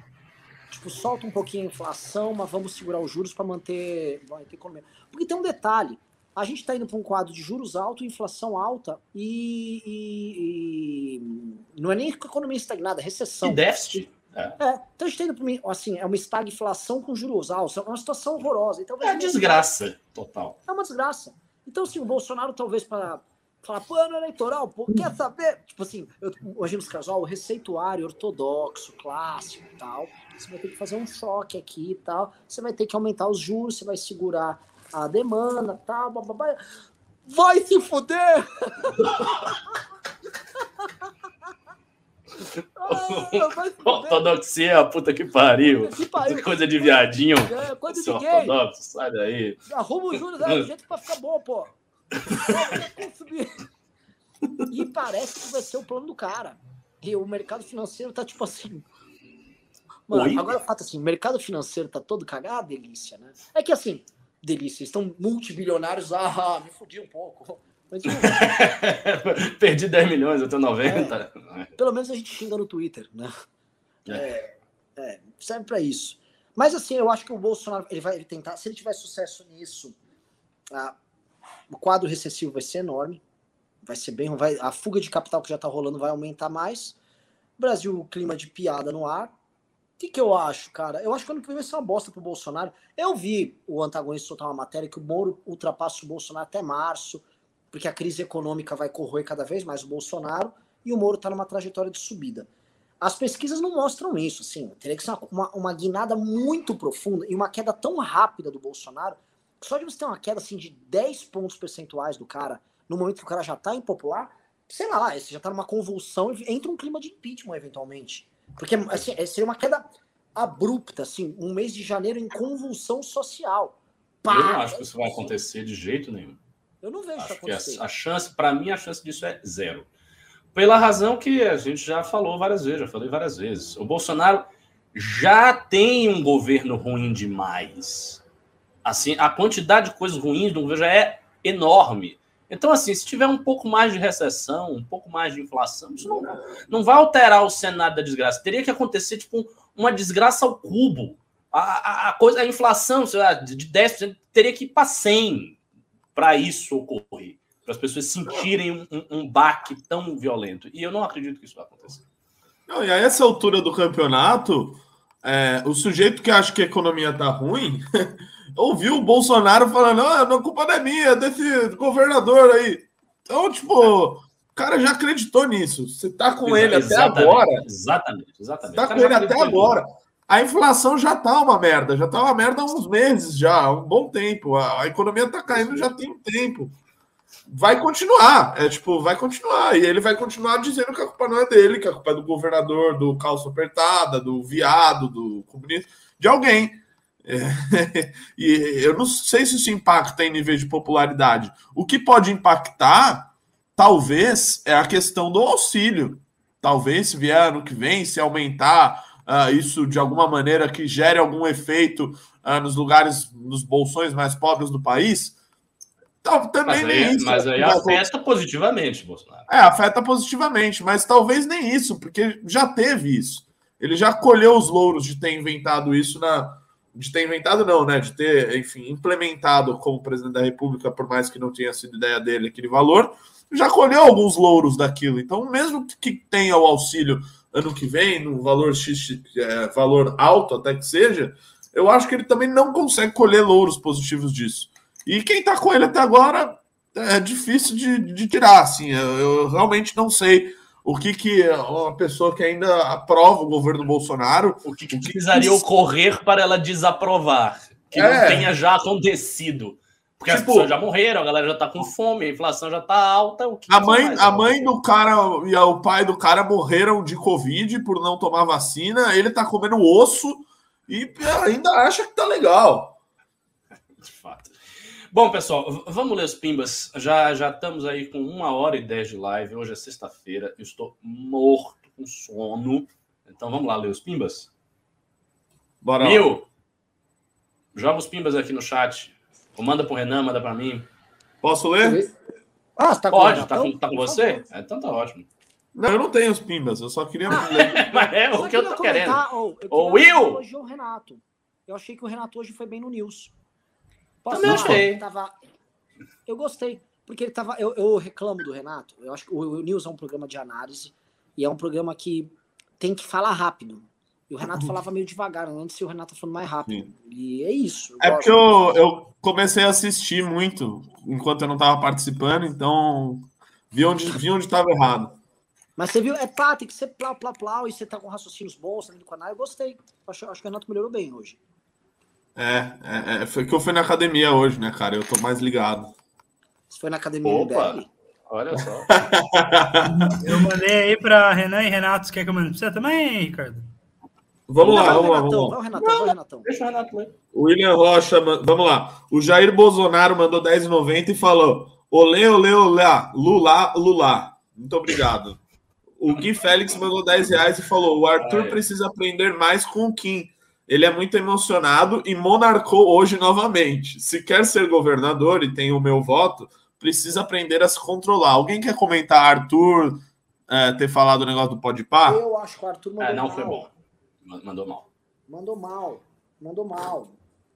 Tipo, solta um pouquinho a inflação, mas vamos segurar os juros para manter, manter economia. Porque tem um detalhe: a gente está indo para um quadro de juros alto, inflação alta e, e, e, não é nem economia estagnada, é recessão. E déficit. É. é. então a gente está indo para assim, é uma estagflação com juros altos, é uma situação horrorosa. Então, é desgraça total. É uma desgraça. Então, assim, o Bolsonaro talvez para falar plano eleitoral, pô, quer saber? Tipo assim, eu, hoje nos casal, o receituário ortodoxo, clássico e tal, você vai ter que fazer um choque aqui e tal, você vai ter que aumentar os juros, você vai segurar a demanda, tal, bababá. Vai se fuder! ah, Ortodoxia, puta que pariu. Que pariu. Coisa de viadinho. É, coisa de gay. Ortodoxo, sai daí. Arruma os juros, é o jeito pra ficar bom, pô. e parece que vai ser o plano do cara. E o mercado financeiro tá tipo assim. Mano, Oi? agora o fato assim, o mercado financeiro tá todo cagado, delícia, né? É que assim, delícia, estão multibilionários, ah, me fudi um pouco. Mas, Perdi 10 milhões, eu tenho 90. É, pelo menos a gente xinga no Twitter, né? É, é, é serve para isso. Mas assim, eu acho que o Bolsonaro ele vai tentar, se ele tiver sucesso nisso, ah, o quadro recessivo vai ser enorme, vai ser bem, vai, a fuga de capital que já está rolando vai aumentar mais. Brasil, clima de piada no ar. O que, que eu acho, cara? Eu acho que ano que vem vai ser uma bosta pro Bolsonaro. Eu vi o antagonista soltar uma matéria que o Moro ultrapassa o Bolsonaro até março, porque a crise econômica vai corroer cada vez mais o Bolsonaro e o Moro está numa trajetória de subida. As pesquisas não mostram isso, assim. Teria que ser uma, uma guinada muito profunda e uma queda tão rápida do Bolsonaro só de você ter uma queda assim de 10 pontos percentuais do cara, no momento que o cara já tá impopular, sei lá, você já tá numa convulsão e entra um clima de impeachment eventualmente. Porque assim, é, seria uma queda abrupta, assim, um mês de janeiro em convulsão social. Pá, eu não acho que isso vai acontecer de jeito nenhum. Eu não vejo acho isso acontecer. a, a chance, para mim, a chance disso é zero. Pela razão que a gente já falou várias vezes, já falei várias vezes. O Bolsonaro já tem um governo ruim demais. Assim, a quantidade de coisas ruins do governo já é enorme. Então, assim, se tiver um pouco mais de recessão, um pouco mais de inflação, isso não, não vai alterar o cenário da desgraça. Teria que acontecer, tipo, uma desgraça ao cubo. A, a, coisa, a inflação, sei lá, de 10% teria que ir para 100 para isso ocorrer. Para as pessoas sentirem um, um, um, baque tão violento. E eu não acredito que isso vai acontecer. Não, e a essa altura do campeonato, é, o sujeito que acha que a economia está ruim ouviu o Bolsonaro falando: ah, a culpa não é minha, é desse governador aí. Então, tipo, o cara já acreditou nisso. Você tá com ele até agora. Exatamente, exatamente. Você tá com ele até agora. A inflação já tá uma merda, já tá uma merda há uns meses já, há um bom tempo. A, a economia tá caindo já tem um tempo. Vai continuar, é tipo, vai continuar. E ele vai continuar dizendo que a culpa não é dele, que a culpa é do governador, do calço apertada, do viado, do comunista, de alguém. É, e eu não sei se isso impacta em nível de popularidade. O que pode impactar, talvez, é a questão do auxílio. Talvez, se vier ano que vem, se aumentar uh, isso de alguma maneira que gere algum efeito uh, nos lugares, nos bolsões mais pobres do país, também mas aí, isso. Mas aí afeta positivamente, Bolsonaro. É, afeta positivamente, mas talvez nem isso, porque já teve isso. Ele já colheu os louros de ter inventado isso na, de ter inventado, não, né? De ter, enfim, implementado como presidente da República, por mais que não tenha sido ideia dele aquele valor, já colheu alguns louros daquilo. Então, mesmo que tenha o auxílio ano que vem, no valor X, é, valor alto até que seja, eu acho que ele também não consegue colher louros positivos disso. E quem tá com ele até agora é difícil de, de tirar, assim. Eu, eu realmente não sei o que, que uma pessoa que ainda aprova o governo Bolsonaro. O que, que precisaria ocorrer para ela desaprovar? que é. não tenha já acontecido. Porque tipo, as pessoas já morreram, a galera já tá com fome, a inflação já tá alta. a mãe, a mãe do cara e o pai do cara morreram de Covid por não tomar vacina. Ele tá comendo osso e ainda acha que tá legal. Bom, pessoal, vamos ler os pimbas. Já, já estamos aí com uma hora e dez de live. Hoje é sexta-feira. Eu estou morto com sono. Então vamos lá ler os pimbas. Bora Mil. Joga os pimbas aqui no chat. Ou manda pro Renan, manda para mim. Posso ler? Ah, você tá Pode, tá com, tá com você? É, então tá ótimo. Não, eu não tenho os pimbas, eu só queria. Ah, Mas é o que eu tô querendo. Oh, Ô, Will! o Renato. Eu achei que o Renato hoje foi bem no News. Posso Também achei. Tava... Eu gostei, porque ele tava. Eu, eu, reclamo do Renato. Eu acho que o, o News é um programa de análise e é um programa que tem que falar rápido. E o Renato falava meio devagar, antes se o Renato falando mais rápido. Sim. E é isso. É porque eu, eu comecei a assistir muito enquanto eu não estava participando, então vi onde vi onde estava errado. Mas você viu, é pá, tem que ser plau, plau, plau, e você tá com raciocínios bons tá no canal, eu gostei. Acho, acho que o Renato melhorou bem hoje. É, é, é, foi que eu fui na academia hoje, né, cara? Eu tô mais ligado. Você foi na academia Opa, Olha só. eu mandei aí pra Renan e Renato, você quer que eu mande pra você também, Ricardo? Vamos lá, vamos lá, vamos lá. Renatão, vai, Renatão. Deixa o Renato ler. William Rocha, vamos lá. O Jair Bolsonaro mandou 10,90 e falou: Olê, olê, olê, Lula, Lula. Muito obrigado. O Gui Félix mandou 10 reais e falou: o Arthur precisa aprender mais com o Kim. Ele é muito emocionado e monarcou hoje novamente. Se quer ser governador e tem o meu voto, precisa aprender a se controlar. Alguém quer comentar Arthur é, ter falado o negócio do Podpah? Eu acho que o Arthur mandou é, não mal. foi bom. Mandou mal. Mandou mal. Mandou mal.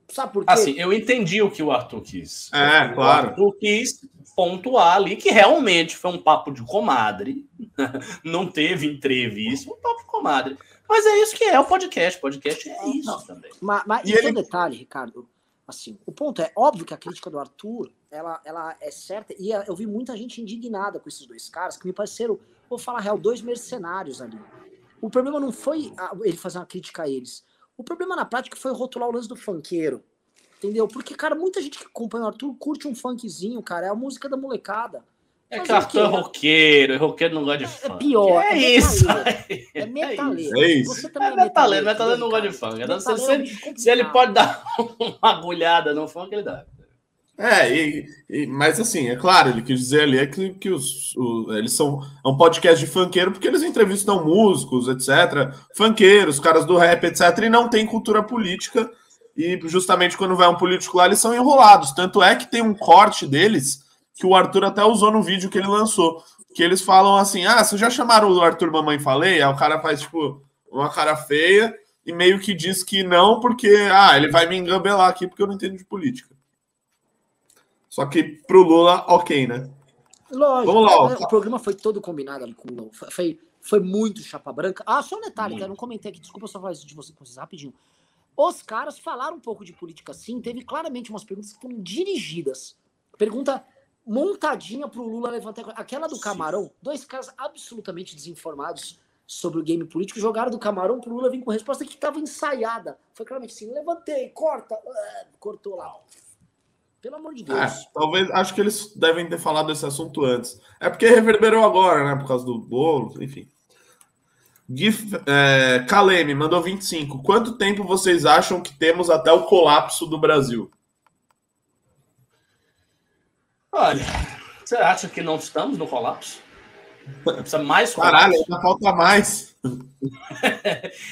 Sabe por quê? Assim, eu entendi o que o Arthur quis. É, o claro. O Arthur quis pontuar ali que realmente foi um papo de comadre. Não teve entrevista, um papo de comadre. Mas é isso que é o podcast. Podcast é isso Não, também. Mas, mas e, e ele... um detalhe, Ricardo. Assim, o ponto é óbvio que a crítica do Arthur ela, ela é certa. E eu vi muita gente indignada com esses dois caras que me pareceram, vou falar real, dois mercenários ali. O problema não foi ele fazer uma crítica a eles. O problema na prática foi rotular o lance do funkeiro. Entendeu? Porque, cara, muita gente que acompanha o Arthur curte um funkzinho, cara. É a música da molecada. É que Arthur é roqueiro, roqueiro não gosta de é funk. É pior. É, é isso. É metaleiro. É isso. Você também é, é metaleiro, metaleiro não gosta de funk. Então, se, ele, se ele pode dar uma agulhada no funk, ele dá. É, e, e, mas assim, é claro, ele quis dizer ali é que, que os, o, eles são é um podcast de funkeiro porque eles entrevistam músicos, etc. Funkeiros, caras do rap, etc. E não tem cultura política. E justamente quando vai um político lá, eles são enrolados. Tanto é que tem um corte deles que o Arthur até usou no vídeo que ele lançou. Que eles falam assim: ah, vocês já chamaram o Arthur Mamãe Falei? Aí o cara faz, tipo, uma cara feia e meio que diz que não, porque ah, ele vai me engambelar aqui porque eu não entendo de política. Só que pro Lula, ok, né? Lógico. Vamos lá. Ó. O programa foi todo combinado ali com o Lula. Foi, foi muito chapa branca. Ah, só um detalhe, que eu não comentei aqui. Desculpa só falar isso de vocês rapidinho. Os caras falaram um pouco de política sim. Teve claramente umas perguntas que foram dirigidas. Pergunta montadinha pro Lula levantar. Aquela do Camarão, dois caras absolutamente desinformados sobre o game político, jogaram do Camarão pro Lula vir com resposta que estava ensaiada. Foi claramente assim: levantei, corta, uh, cortou lá. Pelo amor de Deus. É, talvez, acho que eles devem ter falado desse assunto antes. É porque reverberou agora, né? Por causa do bolo, enfim. Gif, é, Kaleme mandou 25. Quanto tempo vocês acham que temos até o colapso do Brasil? Olha, você acha que não estamos no colapso? Precisa mais colapso? Caralho, ainda falta mais.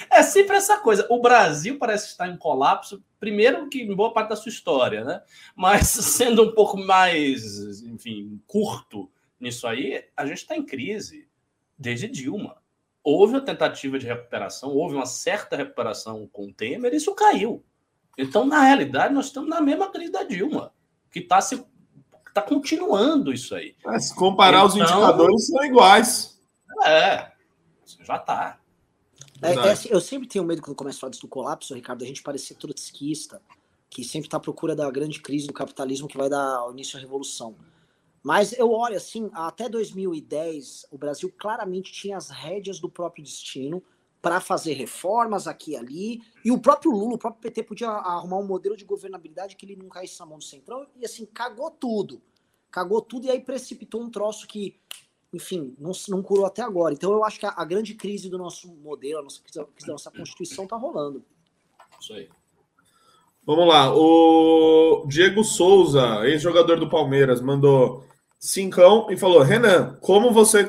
é sempre essa coisa. O Brasil parece estar em colapso, primeiro que em boa parte da sua história, né? Mas sendo um pouco mais, enfim, curto nisso aí, a gente está em crise desde Dilma. Houve uma tentativa de recuperação, houve uma certa recuperação com o Temer, e isso caiu. Então, na realidade, nós estamos na mesma crise da Dilma, que está se tá continuando isso aí. É, se comparar então, os indicadores, são iguais. É, já está. É, é, eu sempre tenho medo quando começa a falar disso do colapso, Ricardo, a gente parecer trotskista, que sempre está à procura da grande crise do capitalismo que vai dar início à revolução. Mas eu olho assim, até 2010, o Brasil claramente tinha as rédeas do próprio destino, para fazer reformas aqui e ali. E o próprio Lula, o próprio PT podia arrumar um modelo de governabilidade que ele não caísse na mão do Centrão e assim, cagou tudo. Cagou tudo e aí precipitou um troço que, enfim, não, não curou até agora. Então eu acho que a, a grande crise do nosso modelo, a nossa crise da nossa Constituição tá rolando. Isso aí. Vamos lá. O Diego Souza, ex-jogador do Palmeiras, mandou cincão e falou: Renan, como você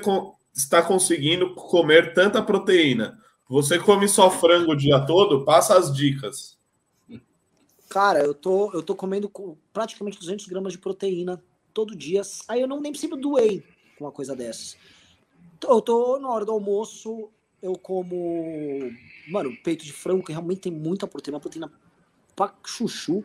está conseguindo comer tanta proteína? Você come só frango o dia todo? Passa as dicas. Cara, eu tô, eu tô comendo praticamente 200 gramas de proteína todo dia. Aí eu não nem preciso doer com uma coisa dessas. Eu tô na hora do almoço, eu como, mano, peito de frango, que realmente tem muita proteína, proteína pra chuchu.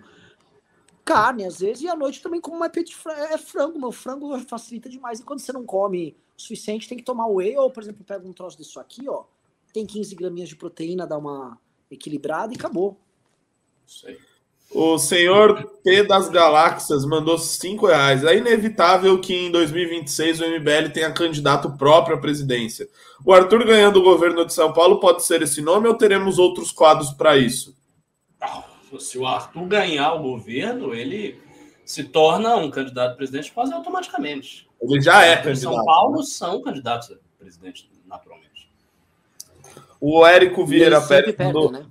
Carne, às vezes, e à noite também como mais peito de frango. É frango, meu frango facilita demais. E quando você não come o suficiente, tem que tomar whey, ou, por exemplo, pega um troço disso aqui, ó tem 15 graminhas de proteína, dá uma equilibrada e acabou. Isso aí. O senhor P das Galáxias mandou 5 reais. É inevitável que em 2026 o MBL tenha candidato próprio à presidência. O Arthur ganhando o governo de São Paulo pode ser esse nome ou teremos outros quadros para isso? Se o Arthur ganhar o governo, ele se torna um candidato a presidente quase automaticamente. Ele já é candidato. São Paulo né? são candidatos a presidente naturalmente. O Érico Vieira Pérez. Perde, né?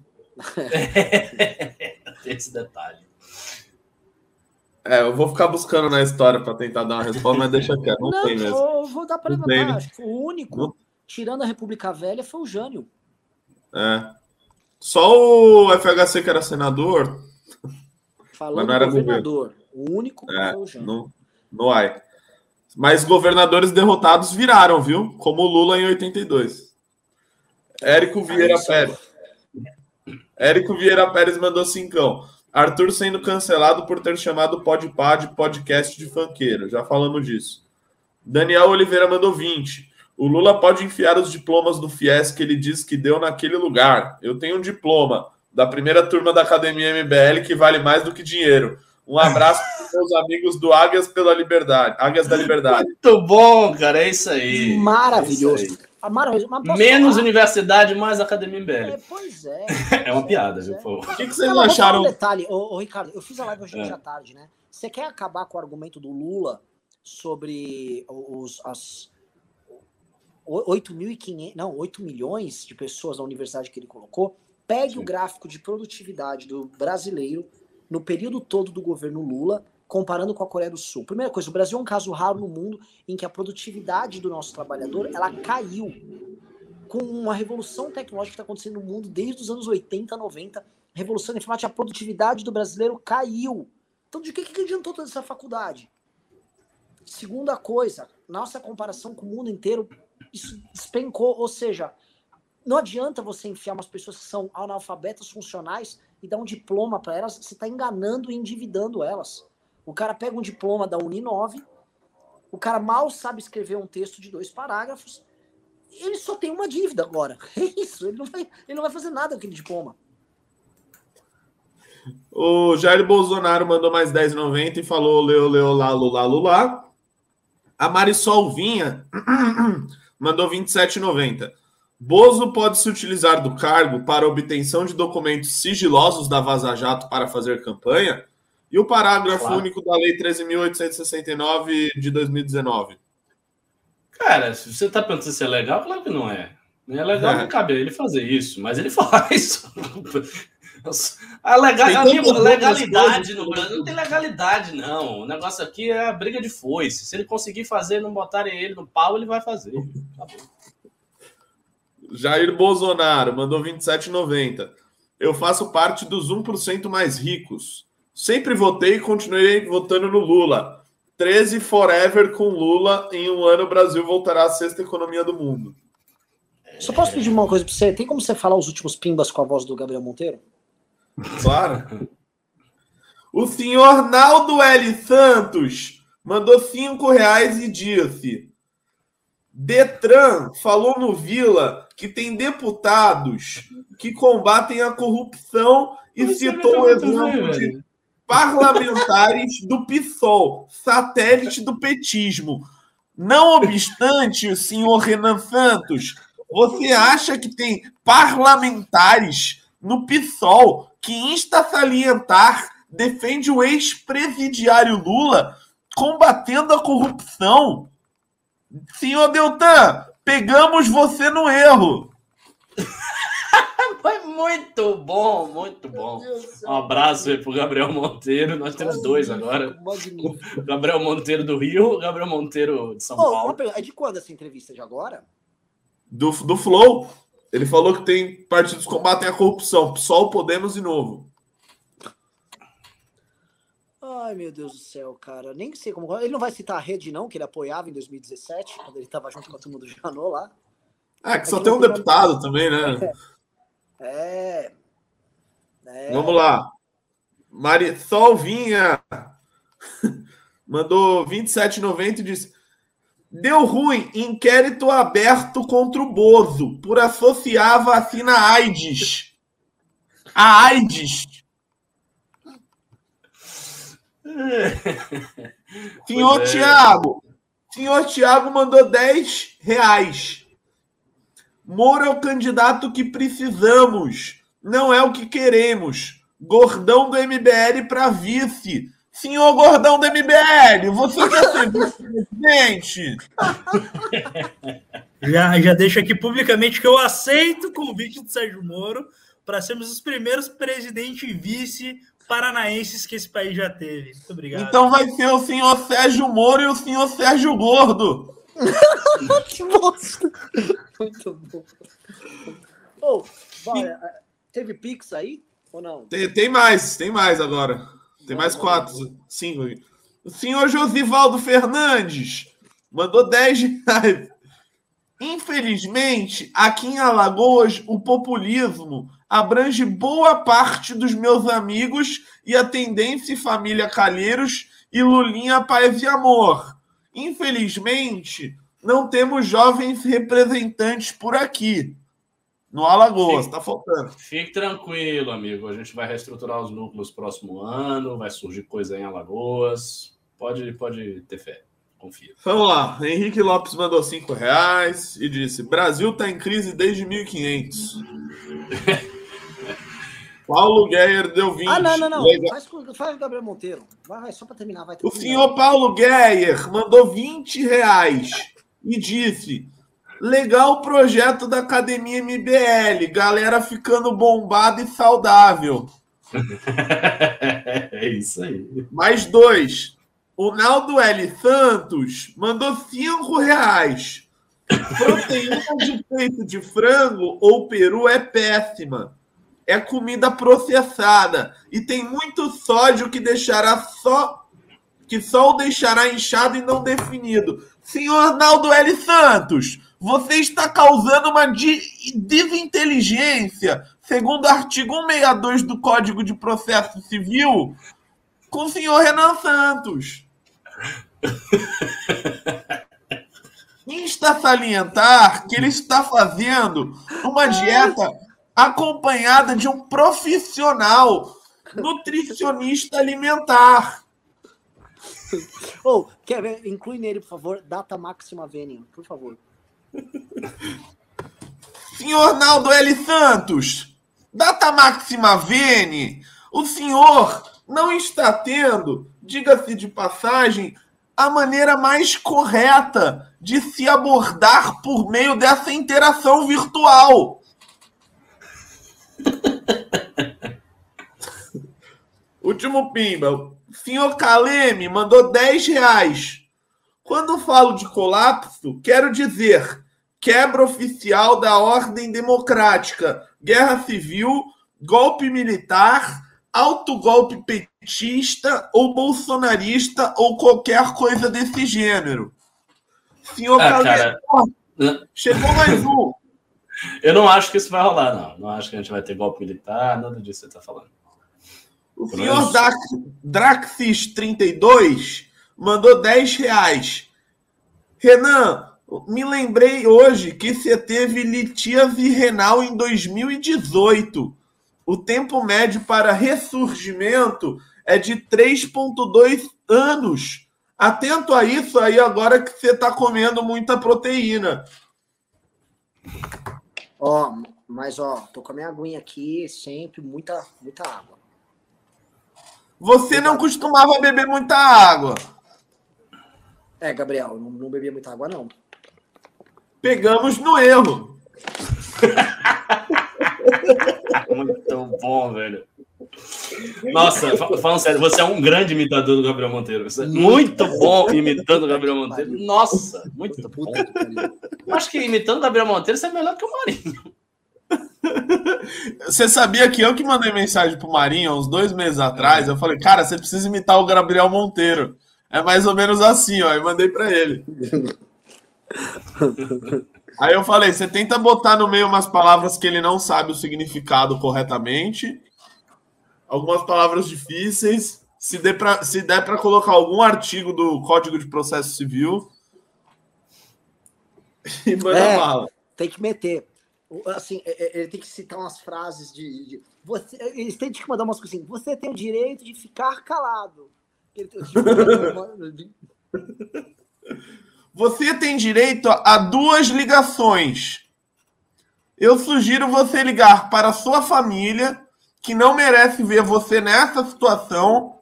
Tem esse detalhe. É, eu vou ficar buscando na história para tentar dar uma resposta, mas deixa quieto. Não, não tem mesmo. Eu vou dar para levantar. Acho que o único, não. tirando a República Velha, foi o Jânio. É. Só o FHC que era senador. Falando mas não era governador. Governo. O único é, foi o Jânio. No, no AI. Mas governadores derrotados viraram, viu? Como o Lula em 82. Érico Vieira Pérez. Érico Vieira Pérez mandou cincão. Arthur sendo cancelado por ter chamado Podpah de podcast de fanqueiro. Já falamos disso. Daniel Oliveira mandou 20. O Lula pode enfiar os diplomas do FIES que ele diz que deu naquele lugar. Eu tenho um diploma da primeira turma da Academia MBL que vale mais do que dinheiro. Um abraço para os meus amigos do Águias pela Liberdade. Águias da Liberdade. Muito bom, cara. É isso aí. Maravilhoso. É isso aí. Menos falar? universidade, mais academia MBL. É, pois é. é uma piada, viu? É. O que, que vocês acharam? Um detalhe, ô, ô, Ricardo, eu fiz a live hoje é. à tarde, né? Você quer acabar com o argumento do Lula sobre os as 8.500, não, 8 milhões de pessoas na universidade que ele colocou? Pegue Sim. o gráfico de produtividade do brasileiro no período todo do governo Lula comparando com a Coreia do Sul. Primeira coisa, o Brasil é um caso raro no mundo em que a produtividade do nosso trabalhador ela caiu com uma revolução tecnológica que está acontecendo no mundo desde os anos 80, 90. Revolução informática, a produtividade do brasileiro caiu. Então, de que, que adiantou toda essa faculdade? Segunda coisa, nossa comparação com o mundo inteiro, isso despencou. Ou seja, não adianta você enfiar umas pessoas que são analfabetas funcionais e dar um diploma para elas, você está enganando e endividando elas. O cara pega um diploma da Uninove, o cara mal sabe escrever um texto de dois parágrafos, ele só tem uma dívida agora. É isso, ele não vai, ele não vai fazer nada com aquele diploma. O Jair Bolsonaro mandou mais 10,90 e falou leu, leu, lá, lulá, lulá. A Marisol Vinha mandou 27,90. Bozo pode se utilizar do cargo para obtenção de documentos sigilosos da Vaza Jato para fazer campanha? E o parágrafo claro. único da Lei 13.869 de 2019? Cara, se você está pensando se é legal, claro que não é. Não é legal, é. não cabe ele fazer isso, mas ele faz. A, legal, a legalidade no Brasil não tem legalidade, não. O negócio aqui é a briga de foice. Se ele conseguir fazer não botarem ele no pau, ele vai fazer. Tá Jair Bolsonaro mandou 27,90. Eu faço parte dos 1% mais ricos. Sempre votei e continuei votando no Lula. 13 forever com Lula. Em um ano o Brasil voltará à sexta economia do mundo. Só posso pedir uma coisa para você? Tem como você falar os últimos pimbas com a voz do Gabriel Monteiro? Claro. o senhor Naldo L. Santos mandou cinco reais e disse: Detran falou no Vila que tem deputados que combatem a corrupção e Mas citou o exemplo de parlamentares do PSOL, satélite do petismo. Não obstante, o senhor Renan Santos, você acha que tem parlamentares no PSOL que insta salientar defende o ex-presidiário Lula combatendo a corrupção. Senhor Deltan, pegamos você no erro. Muito bom, muito bom. Um abraço aí pro Gabriel Monteiro. Nós temos dois agora. O Gabriel Monteiro do Rio, o Gabriel Monteiro de São oh, Paulo. É de quando essa entrevista? De agora? Do, do Flow. Ele falou que tem partidos que combatem a corrupção. PSOL, Podemos e Novo. Ai, meu Deus do céu, cara. Nem sei como. Ele não vai citar a rede, não, que ele apoiava em 2017, quando ele estava junto com a turma do Janot lá. Ah, que só tem um deputado também, né? É. é. Vamos lá. Marisol Vinha mandou 27,90 e disse: Deu ruim, inquérito aberto contra o Bozo por associar a vacina AIDS. A AIDS. Senhor é. Tiago, senhor Tiago mandou 10 reais. Moro é o candidato que precisamos, não é o que queremos. Gordão do MBL para vice. Senhor Gordão do MBL, você quer ser vice-presidente? Já, já deixo aqui publicamente que eu aceito o convite do Sérgio Moro para sermos os primeiros presidente e vice paranaenses que esse país já teve. Muito obrigado. Então vai ser o senhor Sérgio Moro e o senhor Sérgio Gordo. que bosta! Muito bom. Oh, teve Pix aí ou não? Tem, tem mais, tem mais agora. Tem mais quatro, cinco. O senhor Josivaldo Fernandes mandou 10 reais. Infelizmente, aqui em Alagoas, o populismo abrange boa parte dos meus amigos e a tendência família Calheiros e Lulinha Paz e Amor. Infelizmente, não temos jovens representantes por aqui. No Alagoas, fique, tá faltando. Fique tranquilo, amigo. A gente vai reestruturar os núcleos próximo ano, vai surgir coisa em Alagoas. Pode, pode ter fé. Confia. Vamos lá. Henrique Lopes mandou cinco reais e disse: Brasil está em crise desde 1500. Paulo Gueyer deu 20. Ah, não, não, não. Legal. Faz, faz o Gabriel Monteiro. Vai, vai, só para terminar. Vai o senhor Paulo Gueyer mandou 20 reais e disse: Legal o projeto da Academia MBL. Galera ficando bombada e saudável. é isso aí. Mais dois. O Naldo L. Santos mandou 5 reais. Proteína de peito de frango ou peru é péssima é comida processada e tem muito sódio que deixará só que só o deixará inchado e não definido. Senhor Arnaldo L. Santos, você está causando uma desinteligência, segundo o artigo 162 do Código de Processo Civil, com o senhor Renan Santos. Insta salientar que ele está fazendo uma dieta acompanhada de um profissional nutricionista alimentar. Ou, oh, quer ver? Inclui nele, por favor, data máxima Vênia, por favor. Senhor Naldo L. Santos, data máxima Vene, o senhor não está tendo, diga-se de passagem, a maneira mais correta de se abordar por meio dessa interação virtual. Último pimba. Senhor Kaleme mandou 10 reais. Quando falo de colapso, quero dizer quebra oficial da ordem democrática, guerra civil, golpe militar, autogolpe petista ou bolsonarista ou qualquer coisa desse gênero. Senhor ah, Kaleme, chegou mais um. Eu não acho que isso vai rolar, não. Não acho que a gente vai ter golpe militar, nada disso que você está falando. O senhor Draxis32 mandou 10 reais. Renan, me lembrei hoje que você teve litíase renal em 2018. O tempo médio para ressurgimento é de 3,2 anos. Atento a isso aí agora que você está comendo muita proteína. Ó, Mas, ó, tô com a minha aguinha aqui, sempre, muita, muita água. Você não costumava beber muita água. É, Gabriel, não, não bebia muita água, não. Pegamos no erro. Muito bom, velho. Nossa, falando sério, você é um grande imitador do Gabriel Monteiro. Você é muito bom imitando o Gabriel Monteiro. Nossa, muito bom. Eu acho que imitando o Gabriel Monteiro você é melhor que o Marinho. Você sabia que eu que mandei mensagem pro Marinho uns dois meses atrás? Eu falei, cara, você precisa imitar o Gabriel Monteiro. É mais ou menos assim, ó. Eu mandei para ele. Aí eu falei, você tenta botar no meio umas palavras que ele não sabe o significado corretamente, algumas palavras difíceis. Se der para se der para colocar algum artigo do Código de Processo Civil e manda é, bala. Tem que meter. Assim, é, é, ele tem que citar umas frases de, de você, eles têm que mandar umas coisas assim. Você tem o direito de ficar calado. Você tem direito a duas ligações. Eu sugiro você ligar para a sua família, que não merece ver você nessa situação,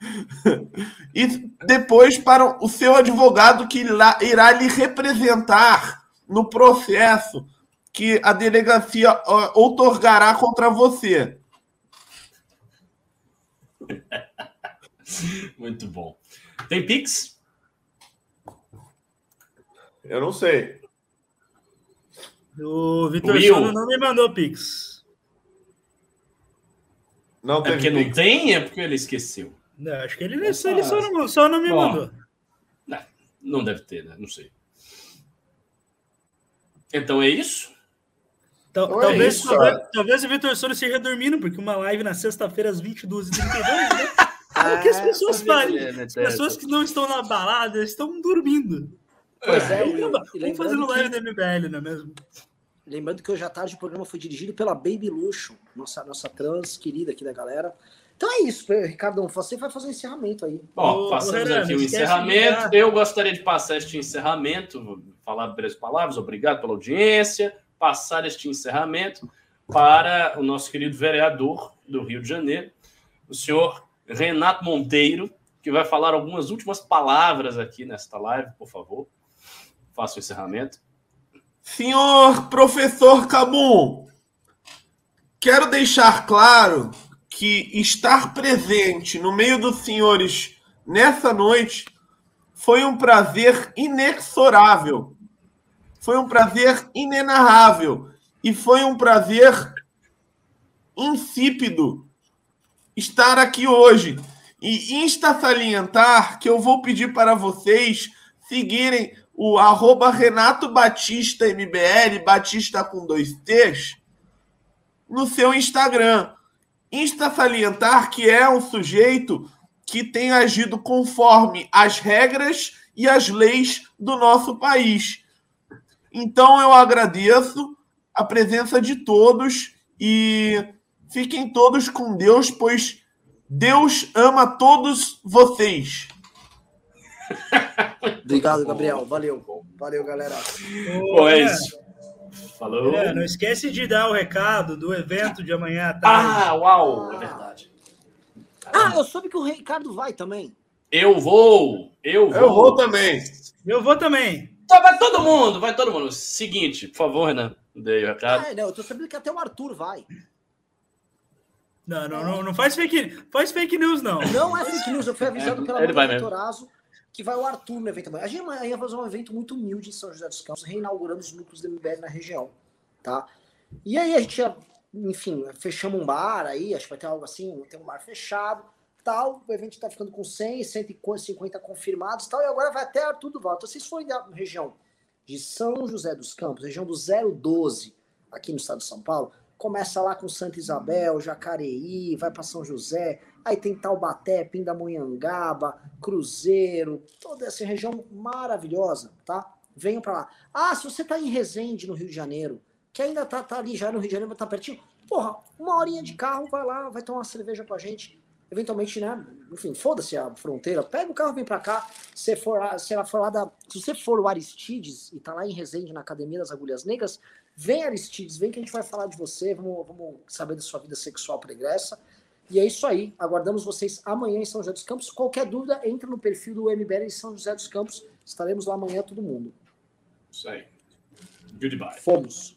e depois para o seu advogado que irá lhe representar no processo que a delegacia outorgará contra você. Muito bom. Tem Pix? Eu não sei. O Vitor não me mandou Pix. Não é porque Pix. não tem? É porque ele esqueceu. Não, acho que ele, ele só, não, só não me Bom, mandou. Não, não deve ter, né? Não sei. Então é isso? Tal, então talvez, é isso, talvez, talvez, o Vitor Sono esteja dormindo, porque uma live na sexta-feira às 22h32, né? É o que as pessoas fazem. Né, as pessoas que não estão na balada estão dormindo. Pois é, é vamos fazendo live que... da MBL, não é mesmo? Lembrando que hoje à tarde o programa foi dirigido pela Baby Luxo, nossa, nossa trans querida aqui da galera. Então é isso, Ricardo. Você vai fazer o um encerramento aí. Bom, passamos aqui o encerramento. Eu gostaria de passar este encerramento, falar breves palavras, obrigado pela audiência, passar este encerramento para o nosso querido vereador do Rio de Janeiro, o senhor Renato Monteiro, que vai falar algumas últimas palavras aqui nesta live, por favor. Faça o encerramento. Senhor professor Cabum, quero deixar claro que estar presente no meio dos senhores nessa noite foi um prazer inexorável. Foi um prazer inenarrável. E foi um prazer insípido estar aqui hoje. E insta salientar que eu vou pedir para vocês seguirem o arroba Renato Batista MBL, Batista com dois T's, no seu Instagram. Insta salientar que é um sujeito que tem agido conforme as regras e as leis do nosso país. Então eu agradeço a presença de todos e Fiquem todos com Deus, pois Deus ama todos vocês. Obrigado, Gabriel. Valeu. Valeu, galera. Bom, é isso. Falou. É, não esquece de dar o recado do evento de amanhã à tarde. Ah, uau! É verdade. Ah, eu soube que o Ricardo vai também. Eu vou. Eu vou. Eu vou também. Eu vou também. Então vai todo mundo, vai todo mundo. Seguinte, por favor, Renan. Dei o recado. Ah, não, eu tô sabendo que até o Arthur vai. Não, não, não, não faz fake, faz fake news, não. Não é fake news, eu fui avisado é, pela ele vai Torazo que vai o Arthur no evento A gente vai fazer um evento muito humilde em São José dos Campos, reinaugurando os núcleos do MBL na região, tá? E aí a gente, enfim, fechamos um bar aí, acho que vai ter algo assim, tem um bar fechado, tal, o evento tá ficando com 100, 150 confirmados tal, e agora vai até Arthur do Val. Então, vocês forem da região de São José dos Campos, região do 012, aqui no estado de São Paulo, Começa lá com Santa Isabel, Jacareí, vai para São José, aí tem Taubaté, Pindamonhangaba, Cruzeiro, toda essa região maravilhosa, tá? Venham para lá. Ah, se você tá em Resende, no Rio de Janeiro, que ainda tá, tá ali já no Rio de Janeiro, tá pertinho, porra, uma horinha de carro, vai lá, vai tomar uma cerveja com a gente. eventualmente, né? Enfim, foda-se a fronteira, pega o carro, vem para cá. Se for, se ela for lá da, se você for o Aristides e tá lá em Resende na Academia das Agulhas Negras, vem Aristides, vem que a gente vai falar de você, vamos, vamos saber da sua vida sexual pregressa. E é isso aí. Aguardamos vocês amanhã em São José dos Campos. Qualquer dúvida, entra no perfil do MBL em São José dos Campos. Estaremos lá amanhã todo mundo. Isso aí. Goodbye. Fomos.